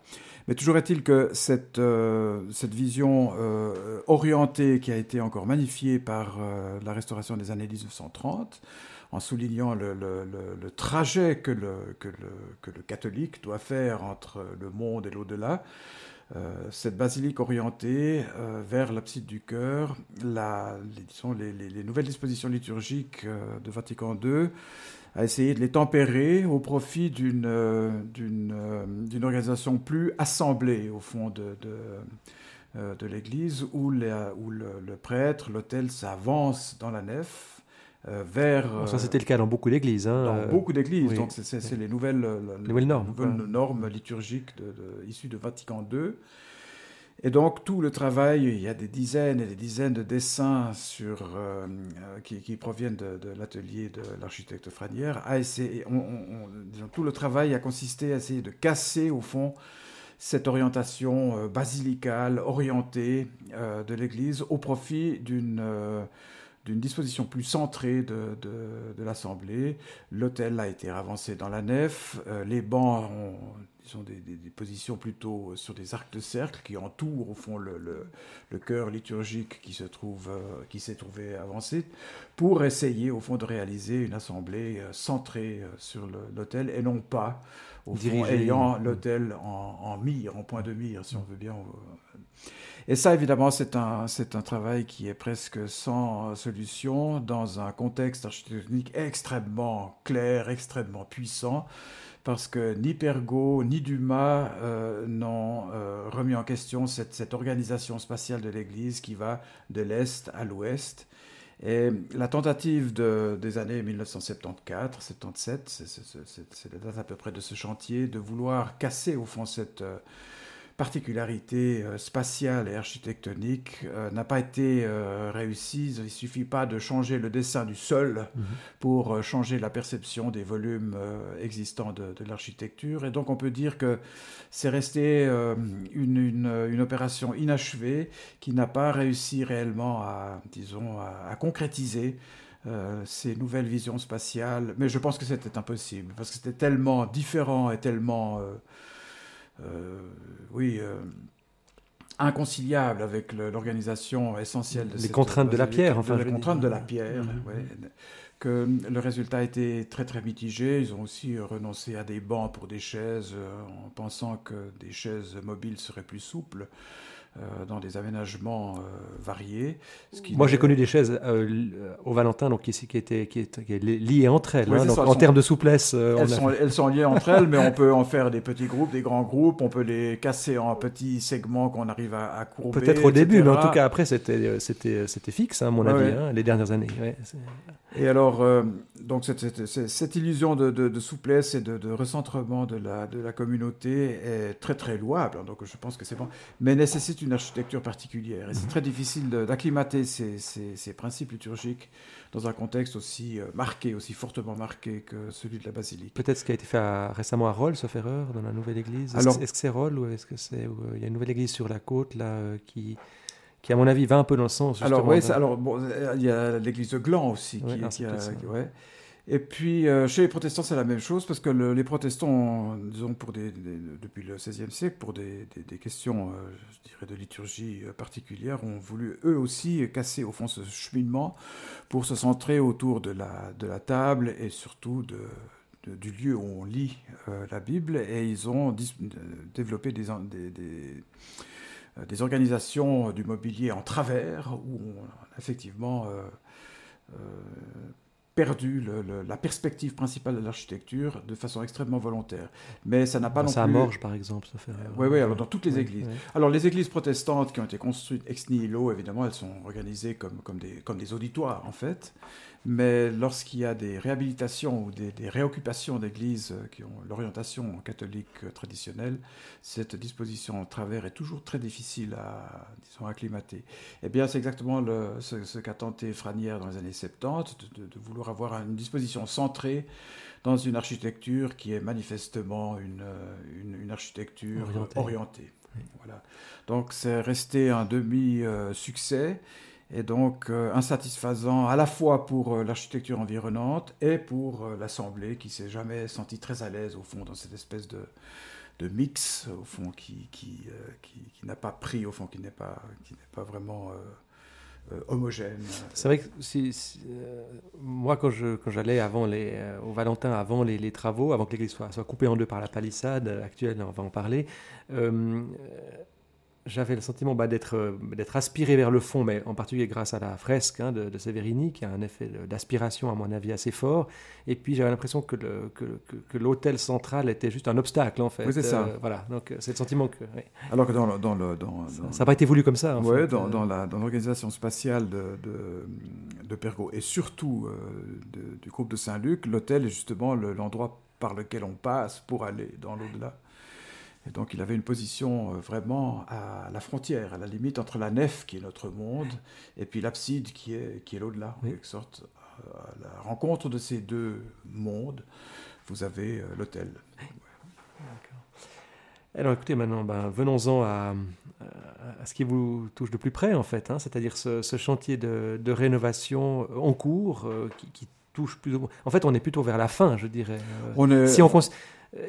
[SPEAKER 2] Mais toujours est-il que cette, euh, cette vision euh, orientée qui a été encore magnifiée par la restauration des années 1930, en soulignant le, le, trajet que le, que, que le, catholique doit faire entre le monde et l'au-delà, cette basilique orientée vers l'abside du cœur, les, les, les, nouvelles dispositions liturgiques de Vatican II, à essayer de les tempérer au profit d'une euh, euh, organisation plus assemblée au fond de, euh, l'Église où, où le, prêtre, l'autel s'avance dans la nef vers...
[SPEAKER 1] Ça c'était le cas dans beaucoup d'églises. Hein,
[SPEAKER 2] dans beaucoup d'églises, donc c'est les nouvelles, nouvelles normes, nouvelles normes liturgiques de, issues de Vatican II. Et donc tout le travail, il y a des dizaines et des dizaines de dessins sur, euh, euh, qui, proviennent de, l'atelier de l'architecte Franière, a essayé, tout le travail a consisté à essayer de casser au fond cette orientation euh, basilicale, orientée de l'Église au profit d'une d'une disposition plus centrée de, de, l'Assemblée. L'autel a été avancé dans la nef, les bancs ont sont des, positions plutôt sur des arcs de cercle qui entourent au fond le, le, cœur liturgique qui se trouve, euh, qui s'est trouvé avancé, pour essayer au fond de réaliser une assemblée euh, centrée euh, sur l'autel et non pas au fond ayant l'autel en, en, mire, en point de mire, si on veut bien. Et ça, évidemment, c'est un, c'est un travail qui est presque sans solution dans un contexte architectonique extrêmement clair, extrêmement puissant parce que ni Pergaud ni Dumas euh, n'ont euh, remis en question cette, organisation spatiale de l'Église qui va de l'Est à l'Ouest. Et la tentative des années 1974, 77, c'est la date à peu près de ce chantier, de vouloir casser au fond cette, euh, particularité euh, spatiale et architectonique euh, n'a pas été euh, réussie. Il ne suffit pas de changer le dessin du sol mhm. pour changer la perception des volumes existants de, l'architecture. Et donc on peut dire que c'est resté une, une, opération inachevée qui n'a pas réussi réellement à, disons, à, concrétiser ces nouvelles visions spatiales. Mais je pense que c'était impossible, parce que c'était tellement différent et tellement euh, oui, euh, inconciliable avec l'organisation essentielle
[SPEAKER 1] de les contraintes de la pierre,
[SPEAKER 2] enfin, les contraintes de la pierre, mhm. que le résultat a été très très mitigé. Ils ont aussi renoncé à des bancs pour des chaises euh, en pensant que des chaises mobiles seraient plus souples. Euh, dans des aménagements euh, variés.
[SPEAKER 1] Moi, j'ai connu des chaises euh, au Valentin, donc ici qui étaient, qui étaient liées entre elles. Hein, en termes de souplesse,
[SPEAKER 2] elles, sont, elles, sont, liées entre elles, mais on peut en faire des petits groupes, des grands groupes. On peut les casser en petits segments qu'on arrive à, à courber.
[SPEAKER 1] Peut-être au début, mais en tout cas après, c'était c'était c'était fixe, hein, à mon avis, hein, les dernières années.
[SPEAKER 2] et alors, donc cette, cette, illusion de, de, souplesse et de, de, recentrement de la, de la communauté est très très louable. donc je pense que c'est bon, mais nécessite une une architecture particulière. Et c'est très difficile d'acclimater ces, ces, principes liturgiques dans un contexte aussi euh, marqué, aussi fortement marqué que celui de la basilique.
[SPEAKER 1] Peut-être ce qui a été fait récemment à Rolles, sauf erreur, dans la nouvelle église. Est-ce est que c'est Rolles ou est-ce que c'est euh, il y a une nouvelle église sur la côte là euh, qui qui à mon avis va un peu dans le sens.
[SPEAKER 2] Alors oui, alors bon, il y a l'église de Gland aussi qui, qui a, ouais. Et puis, euh, chez les protestants, c'est la même chose, parce que les protestants, disons, pour des, depuis le XVIe siècle, pour des, questions, euh, je dirais, de liturgie euh, particulière, ont voulu eux aussi casser, au fond, ce cheminement pour se centrer autour de la, de la table et surtout de, du lieu où on lit la Bible. Et ils ont développé des, des, des, organisations du mobilier en travers, où on, effectivement perdu la perspective principale de l'architecture de façon extrêmement volontaire. Mais ça n'a pas non
[SPEAKER 1] ça plus... à Morges, par exemple, ça fait...
[SPEAKER 2] Oui, oui, alors dans toutes les églises. Alors les églises protestantes qui ont été construites ex nihilo, évidemment, elles sont organisées comme, comme, des, comme des auditoires, en fait. Mais lorsqu'il y a des réhabilitations ou des, réoccupations d'églises qui ont l'orientation catholique traditionnelle, cette disposition en travers est toujours très difficile à, disons, acclimater. Eh bien, c'est exactement le, ce, qu'a tenté Franière dans les années 70, de, vouloir avoir une disposition centrée dans une architecture qui est manifestement une, une, architecture orientée. Voilà. Donc c'est resté un demi-succès et donc euh, insatisfaisant à la fois pour euh, l'architecture environnante et pour euh, l'Assemblée qui s'est jamais sentie très à l'aise au fond dans cette espèce de, de mix au fond qui, qui, qui, n'a pas pris au fond qui n'est pas, qui n'est pas vraiment homogène.
[SPEAKER 1] C'est vrai que moi quand, je, quand j'allais avant les, au Valentin avant les, les travaux, avant que l'église soit, soit, coupée en deux par la palissade actuelle, on va en parler, j'avais le sentiment bah, d'être, euh, d'être aspiré vers le fond, mais en particulier grâce à la fresque hein, de, Severini, qui a un effet d'aspiration, à mon avis, assez fort. Et puis j'avais l'impression que, le, que, l'hôtel central était juste un obstacle, en fait.
[SPEAKER 2] Oui, c'est ça.
[SPEAKER 1] Euh, voilà, donc euh, c'est le sentiment que.
[SPEAKER 2] Alors que dans le. Dans le dans,
[SPEAKER 1] ça n'a pas été voulu comme ça.
[SPEAKER 2] Oui, dans, dans, la, dans l'organisation spatiale de, de, de Pergaud, et surtout du groupe de Saint-Luc, l'hôtel est justement l'endroit par lequel on passe pour aller dans l'au-delà. Et donc il avait une position euh, vraiment à la frontière, à la limite entre la nef, qui est notre monde, et puis l'abside, qui est, qui est l'au-delà, en quelque sorte. Euh, à la rencontre de ces deux mondes, vous avez euh, l'hôtel.
[SPEAKER 1] Alors écoutez, maintenant, ben, venons-en à, à, ce qui vous touche de plus près, en fait, hein, c'est-à-dire ce, chantier de, de, rénovation en cours qui, touche plus ou moins... En fait, on est plutôt vers la fin, je dirais.
[SPEAKER 2] On est...
[SPEAKER 1] Si on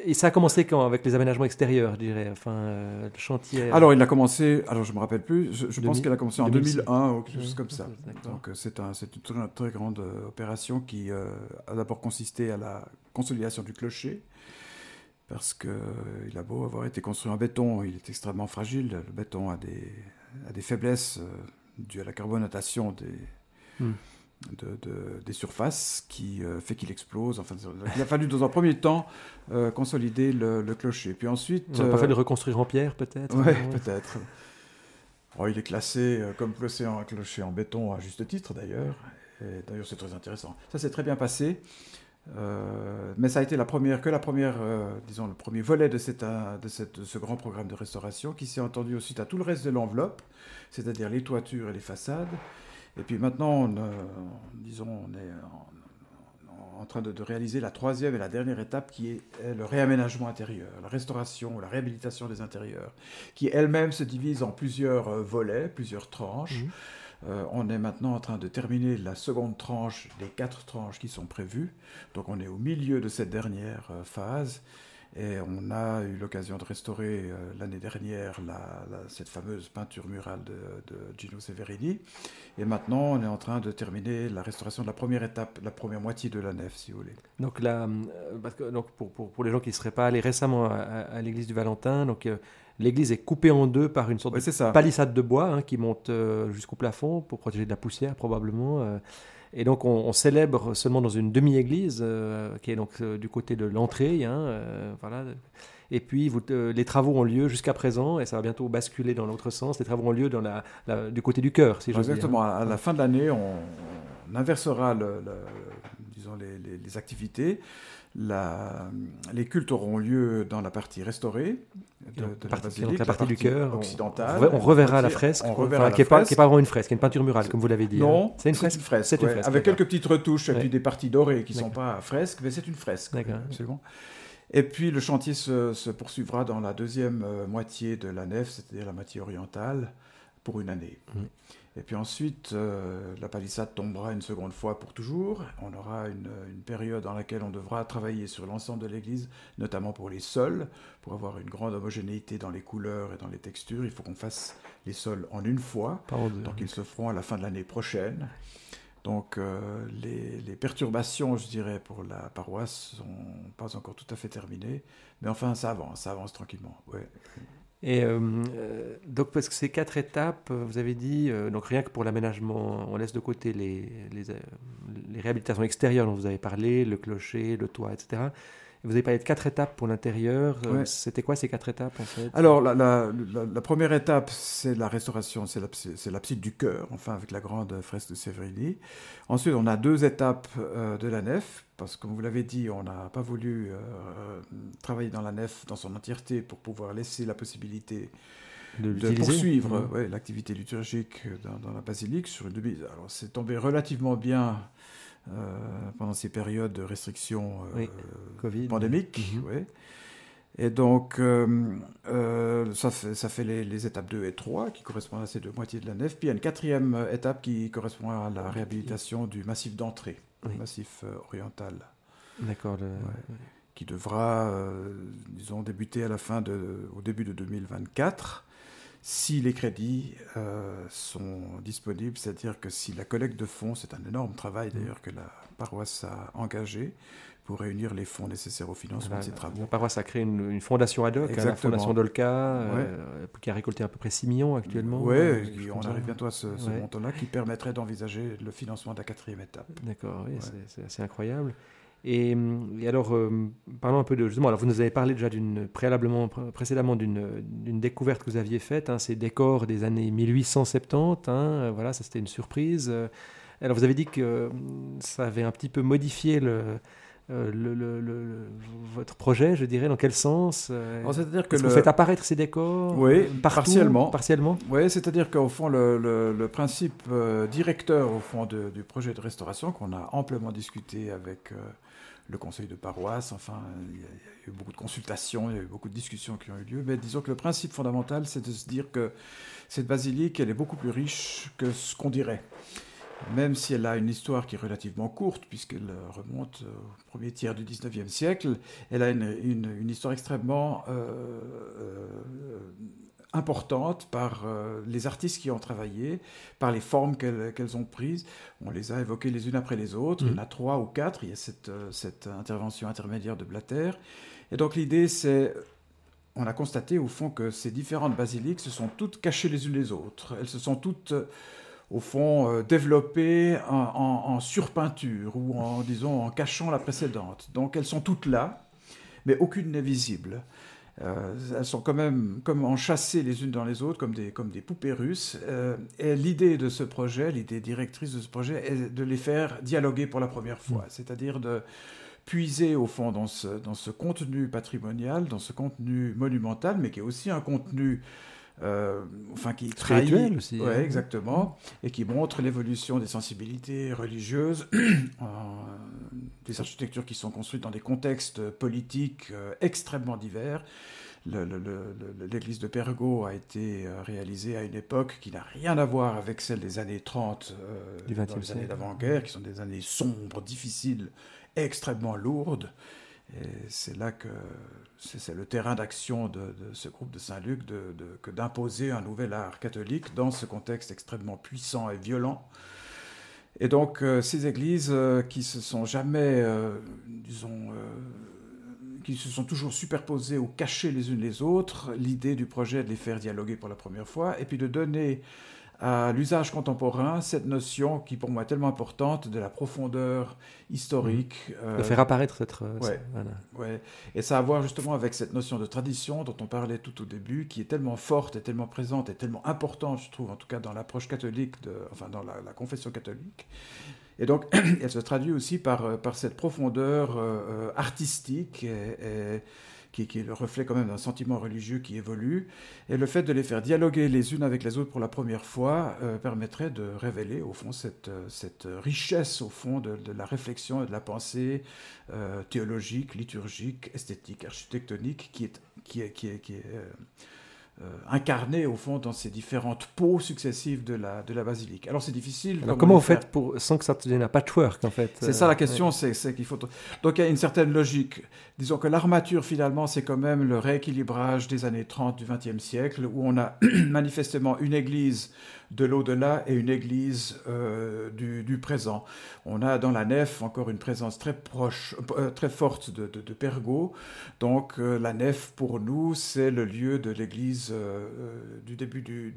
[SPEAKER 1] et ça a commencé quand Avec les aménagements extérieurs, je dirais. Enfin, euh, le chantier.
[SPEAKER 2] Euh, alors, il a commencé. Alors, je me rappelle plus. Je, pense qu'il a commencé en 2001 ou quelque chose comme ça. Donc, euh, c'est un, une très, très grande opération qui a d'abord consisté à la consolidation du clocher. Parce qu'il a beau avoir été construit en béton, il est extrêmement fragile. Le béton a des, a des faiblesses dues à la carbonatation des. Hmm de, des surfaces qui euh, fait qu'il explose. Enfin, il a fallu dans un premier temps euh, consolider le, clocher. Puis ensuite,
[SPEAKER 1] on n'a pas fait de reconstruire en pierre peut-être.
[SPEAKER 2] Oui, peut-être. Oh, il est classé euh, comme clocher en, clocher en béton à juste titre d'ailleurs. D'ailleurs, c'est très intéressant. Ça s'est très bien passé. mais ça a été la première, que la première, disons, le premier volet de, cette, de, cette, ce grand programme de restauration qui s'est entendu ensuite à tout le reste de l'enveloppe, c'est-à-dire les toitures et les façades. Et puis maintenant, on, euh, disons, on est en, train de, réaliser la troisième et la dernière étape qui est, le réaménagement intérieur, la restauration, la réhabilitation des intérieurs, qui elle-même se divise en plusieurs euh, volets, plusieurs tranches. Mmh. Euh, on est maintenant en train de terminer la seconde tranche des quatre tranches qui sont prévues. Donc on est au milieu de cette dernière phase. Et on a eu l'occasion de restaurer euh, l'année dernière cette fameuse peinture murale de, Gino Severini. Et maintenant, on est en train de terminer la restauration de la première étape, la première moitié de la nef, si vous voulez.
[SPEAKER 1] Donc, là, euh, donc pour, pour, les gens qui ne seraient pas allés récemment à, l'église du Valentin, donc euh, l'église est coupée en deux par une sorte de palissade de bois hein, qui monte jusqu'au plafond pour protéger de la poussière probablement. Et donc on, célèbre seulement dans une demi-église, euh, qui est donc euh, du côté de l'entrée. Hein, euh, voilà. Et puis les travaux ont lieu jusqu'à présent, et ça va bientôt basculer dans l'autre sens. Les travaux ont lieu du côté du cœur, si
[SPEAKER 2] Exactement. À la fin de l'année, on, inversera disons les activités la, les cultes auront lieu dans la partie restaurée
[SPEAKER 1] de, la, partie, donc la, partie du cœur
[SPEAKER 2] occidentale.
[SPEAKER 1] On, reverra la fresque, qui n'est pas, pas, vraiment une fresque, qui est une peinture murale, comme vous l'avez dit.
[SPEAKER 2] Non, hein. c'est une fresque. C'est une fresque, avec quelques petites retouches, et puis des parties dorées qui ne sont pas fresques, mais c'est une fresque. Absolument. Et puis le chantier se, poursuivra dans la deuxième euh, moitié de la nef, c'est-à-dire la moitié orientale, pour une année. Mmh. Et puis ensuite, euh, la palissade tombera une seconde fois pour toujours. On aura une, période dans laquelle on devra travailler sur l'ensemble de l'église, notamment pour les sols, pour avoir une grande homogénéité dans les couleurs et dans les textures. Il faut qu'on fasse les sols en une fois. Donc ils se feront à la fin de l'année prochaine. Donc euh, les, perturbations, je dirais, pour la paroisse sont pas encore tout à fait terminées. Mais enfin, ça avance, ça avance tranquillement. Ouais.
[SPEAKER 1] Et euh, euh, donc, parce que ces quatre étapes, euh, vous avez dit, donc rien que pour l'aménagement, on laisse de côté les, les, les, réhabilitations extérieures dont vous avez parlé, le clocher, le toit, etc. Vous avez parlé de quatre étapes pour l'intérieur. Euh, c'était quoi ces quatre étapes en fait?
[SPEAKER 2] Alors la, la, la, première étape, c'est la restauration, c'est l'abside du cœur, enfin avec la grande fresque de Sévrini. Ensuite, on a deux étapes euh, de la nef, parce que comme vous l'avez dit, on n'a pas voulu euh, travailler dans la nef dans son entièreté pour pouvoir laisser la possibilité de, poursuivre mmh. l'activité liturgique dans, la basilique sur une demi. Alors c'est tombé relativement bien euh, pendant ces périodes de restrictions euh, pandémiques. Mhm. Et donc, euh, ça fait, ça fait les, étapes 2 et 3 qui correspondent à ces deux moitiés de la nef. Puis il y a une quatrième étape qui correspond à la réhabilitation du massif d'entrée, le massif oriental.
[SPEAKER 1] D'accord.
[SPEAKER 2] Qui devra, disons, débuter à la fin de, au début de 2024 si les crédits euh, sont disponibles, c'est-à-dire que si la collecte de fonds, c'est un énorme travail d'ailleurs que la paroisse a engagé pour réunir les fonds nécessaires au financement de ces travaux.
[SPEAKER 1] La paroisse a créé une, fondation ad hoc, hein, la fondation Dolca, euh, qui a récolté à peu près 6 millions actuellement.
[SPEAKER 2] Oui, euh, on arrive bientôt à ce, montant-là qui permettrait d'envisager le financement de la quatrième étape.
[SPEAKER 1] D'accord, oui, c'est assez incroyable. Et, alors, euh, parlons un peu de justement. Alors, vous nous avez parlé déjà d'une préalablement précédemment d'une découverte que vous aviez faite, hein, ces décors des années 1870. Hein, euh, voilà, ça c'était une surprise. Euh, alors, vous avez dit que ça avait un petit peu modifié le, euh, le, votre projet, je dirais, dans quel sens
[SPEAKER 2] euh, C'est-à-dire que,
[SPEAKER 1] vous faites apparaître ces décors
[SPEAKER 2] Oui, partiellement.
[SPEAKER 1] partiellement?
[SPEAKER 2] Oui, c'est-à-dire qu'au fond, le, principe euh, directeur au fond du projet de restauration qu'on a amplement discuté avec le conseil de paroisse, enfin, il y, a, eu beaucoup de consultations, il y a eu beaucoup de discussions qui ont eu lieu, mais disons que le principe fondamental, c'est de se dire que cette basilique, elle est beaucoup plus riche que ce qu'on dirait. Même si elle a une histoire qui est relativement courte, puisqu'elle remonte au premier tiers du XIXe siècle, elle a une, histoire extrêmement euh, euh, importante par euh, les artistes qui ont travaillé, par les formes qu'elles ont prises. On les a évoquées les unes après les autres. Il y en a mmh. trois ou quatre. Il y a cette, cette intervention intermédiaire de Blatter. Et donc l'idée, c'est on a constaté au fond que ces différentes basiliques se sont toutes cachées les unes les autres. Elles se sont toutes au fond, euh, développées en, surpeinture ou en, disons, en cachant la précédente. Donc elles sont toutes là, mais aucune n'est visible. Euh, elles sont quand même comme enchâssées les unes dans les autres, comme des, comme des poupées russes. Euh, et l'idée de ce projet, l'idée directrice de ce projet, est de les faire dialoguer pour la première fois, mm. c'est-à-dire de puiser au fond dans ce, dans ce contenu patrimonial, dans ce contenu monumental, mais qui est aussi un contenu euh, enfin qui trahit,
[SPEAKER 1] aussi.
[SPEAKER 2] Ouais, hein. exactement, et qui montre l'évolution des sensibilités religieuses, des architectures qui sont construites dans des contextes politiques euh, extrêmement divers. L'église de Pergo a été euh, réalisée à une époque qui n'a rien à voir avec celle des années 30,
[SPEAKER 1] du
[SPEAKER 2] dans les années d'avant-guerre, qui sont des années sombres, difficiles, extrêmement lourdes. Et c'est là que c'est le terrain d'action de, ce groupe de Saint-Luc que d'imposer un nouvel art catholique dans ce contexte extrêmement puissant et violent. Et donc euh, ces églises euh, qui se sont jamais, euh, disons, qui se sont toujours superposées ou cachées les unes les autres, l'idée du projet de les faire dialoguer pour la première fois, et puis de donner à l'usage contemporain cette notion qui pour moi est tellement importante de la profondeur historique.
[SPEAKER 1] Mmh. Euh, de faire apparaître cette...
[SPEAKER 2] Euh, ouais, ouais. Et ça a à voir justement avec cette notion de tradition dont on parlait tout au début, qui est tellement forte et tellement présente et tellement importante, je trouve, en tout cas dans l'approche catholique, de, enfin dans la, confession catholique. Et donc, elle se traduit aussi par, euh, par cette profondeur artistique et qui, est le reflet quand même d'un sentiment religieux qui évolue. Et le fait de les faire dialoguer les unes avec les autres pour la première fois euh, permettrait de révéler au fond cette, euh, cette richesse au fond de, la réflexion et de la pensée euh, théologique, liturgique, esthétique, architectonique qui est, qui est, qui est, qui est euh, incarné au fond dans ces différentes peaux successives de la, de la basilique. Alors c'est difficile.
[SPEAKER 1] Alors comment vous faites pour, sans que ça devienne un patchwork en fait
[SPEAKER 2] C'est ça la question, c'est qu'il faut... Donc il y a une certaine logique disons que l'armature, finalement, c'est quand même le rééquilibrage des années 30 du XXe siècle, où on a manifestement une église de l'au-delà et une église euh, du, présent. On a dans la nef encore une présence très proche, euh, très forte de, de. Donc euh, la nef, pour nous, c'est le lieu de l'église du début du,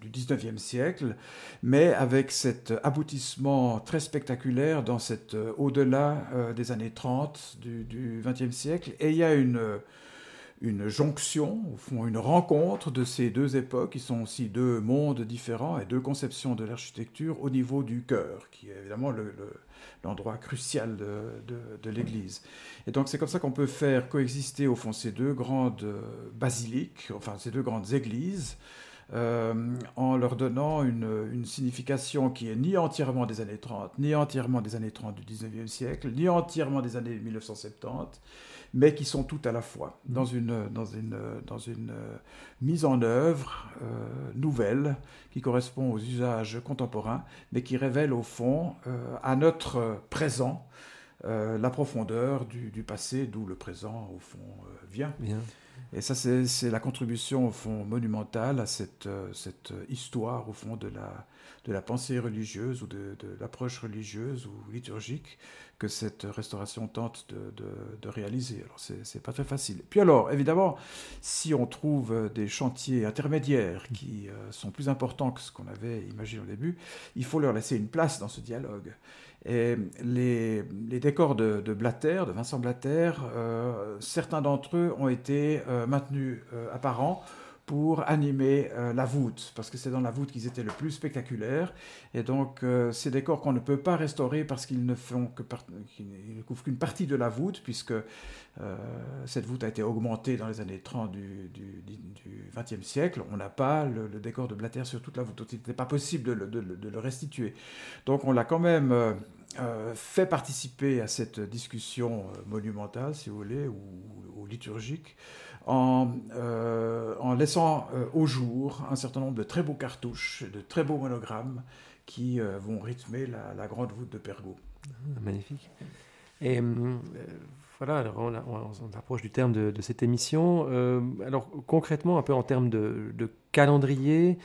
[SPEAKER 2] du, siècle, mais avec cet aboutissement très spectaculaire dans cet au-delà des années 30 du, 20e Siècle, et il y a une, jonction, au fond une rencontre de ces deux époques, qui sont aussi deux mondes différents et deux conceptions de l'architecture au niveau du cœur, qui est évidemment l'endroit crucial de, de l'Église. Et donc c'est comme ça qu'on peut faire coexister au fond ces deux grandes euh, basiliques, enfin ces deux grandes églises, euh, en leur donnant une, signification qui est ni entièrement des années 30, ni entièrement des années 30 du 19e siècle, ni entièrement des années 1970, mais qui sont toutes à la fois dans une, euh, mise en œuvre euh, nouvelle qui correspond aux usages contemporains, mais qui révèle au fond à notre présent la profondeur du, passé, d'où le présent au fond vient. Et ça, c'est la contribution, au fond, monumentale à cette, cette histoire, au fond, de la, de pensée religieuse ou de, de l'approche religieuse ou liturgique que cette restauration tente de, réaliser. Alors, c'est pas très facile. Puis alors, évidemment, si on trouve des chantiers intermédiaires qui euh, sont plus importants que ce qu'on avait imaginé au début, il faut leur laisser une place dans ce dialogue. Et les, décors de, Blatter, de Vincent Blatter, euh, certains d'entre eux ont été euh, maintenus apparents pour animer euh, la voûte, parce que c'est dans la voûte qu'ils étaient le plus spectaculaires. Et donc, euh, ces décors qu'on ne peut pas restaurer parce qu'ils ne couvrent qu'une partie de la voûte, puisque euh, cette voûte a été augmentée dans les années 30 du, du, siècle. On n'a pas le, décor de Blatter sur toute la voûte, donc il n'était pas possible de, le restituer. Donc, on l'a quand même fait participer à cette discussion monumentale, si vous voulez, ou liturgique en, euh, en laissant euh, au jour un certain nombre de très beaux cartouches, de très beaux monogrammes qui euh, vont rythmer la, grande voûte de Pergaud.
[SPEAKER 1] Magnifique. Et voilà, on, on, approche du terme de, cette émission. alors concrètement, un peu en termes de, de calendrier,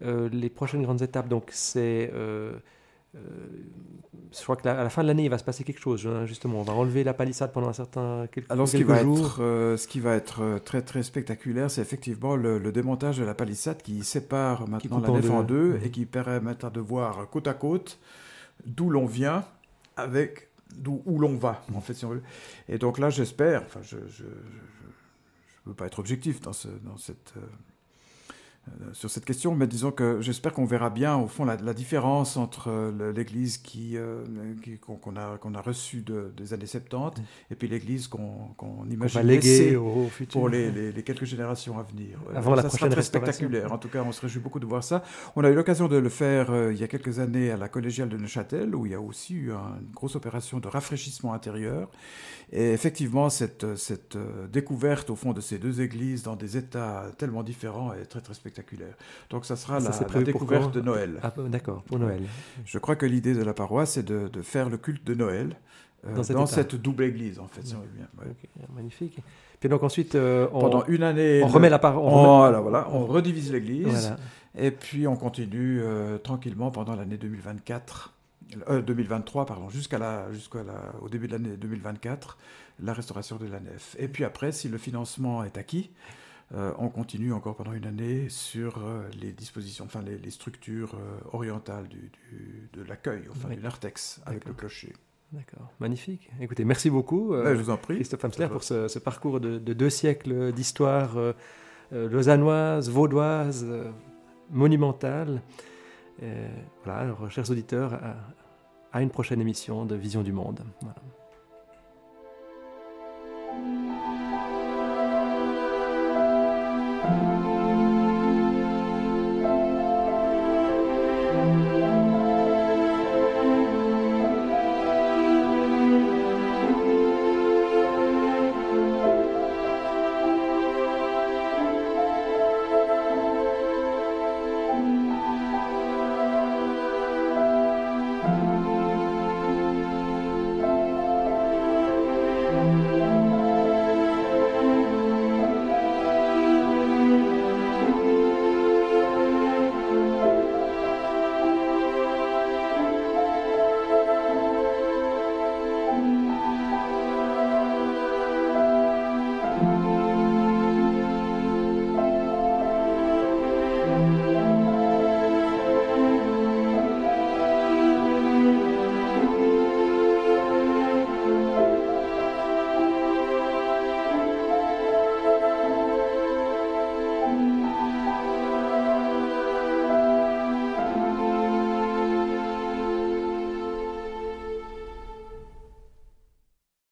[SPEAKER 1] les prochaines grandes étapes, donc c'est je crois qu'à la fin de l'année, il va se passer quelque chose. Hein, justement, on va enlever la palissade pendant un certain quelques,
[SPEAKER 2] Alors, ce
[SPEAKER 1] qui
[SPEAKER 2] va
[SPEAKER 1] jours.
[SPEAKER 2] Être, euh, ce qui va être euh, très très spectaculaire, c'est effectivement le, démontage de la palissade qui sépare maintenant la nef en deux, et qui permet maintenant de voir côte à côte d'où l'on vient avec d'où où l'on va, en fait, si on veut. Et donc là, j'espère, enfin, je ne veux pas être objectif dans, ce, dans cette euh, sur cette question, mais disons que j'espère qu'on verra bien au fond la, différence entre euh, l'Église qui, euh, qu'on a qu'on a reçue des années 70 mm. et puis l'Église qu'on imagine au futur. pour les, les, quelques générations à venir.
[SPEAKER 1] Avant la ça
[SPEAKER 2] sera très spectaculaire. En tout cas, on se réjouit beaucoup de voir ça. On a eu l'occasion de le faire il y a quelques années à la collégiale de Neuchâtel, où il y a aussi eu une grosse opération de rafraîchissement intérieur. Et effectivement, cette, cette découverte au fond de ces deux églises dans des états tellement différents est très très spectaculaire. Donc ça sera la, découverte de Noël.
[SPEAKER 1] Ah, D'accord, pour Noël.
[SPEAKER 2] Je crois que l'idée de la paroisse, c'est de, faire le culte de Noël euh, dans, cette double église, en fait.
[SPEAKER 1] Magnifique. Puis donc ensuite, euh,
[SPEAKER 2] on, pendant une année,
[SPEAKER 1] on remet la paroisse.
[SPEAKER 2] On, voilà, on redivise l'église. Et puis on continue euh, tranquillement pendant l'année 2024. 2023, pardon, jusqu'à la, jusqu'à la, au début de l'année 2024, la restauration de la nef. Et puis après, si le financement est acquis, euh, on continue encore pendant une année sur euh, les dispositions, enfin les, structures euh, orientales du, de l'accueil, enfin du narthex avec le clocher.
[SPEAKER 1] D'accord, magnifique. Écoutez, merci beaucoup,
[SPEAKER 2] je vous en prie.
[SPEAKER 1] Christophe Hamsler, pour ce, parcours de, deux siècles d'histoire lausannoise, vaudoise, monumentale. voilà, alors, chers auditeurs, à, à, une prochaine émission de Vision du Monde. Voilà.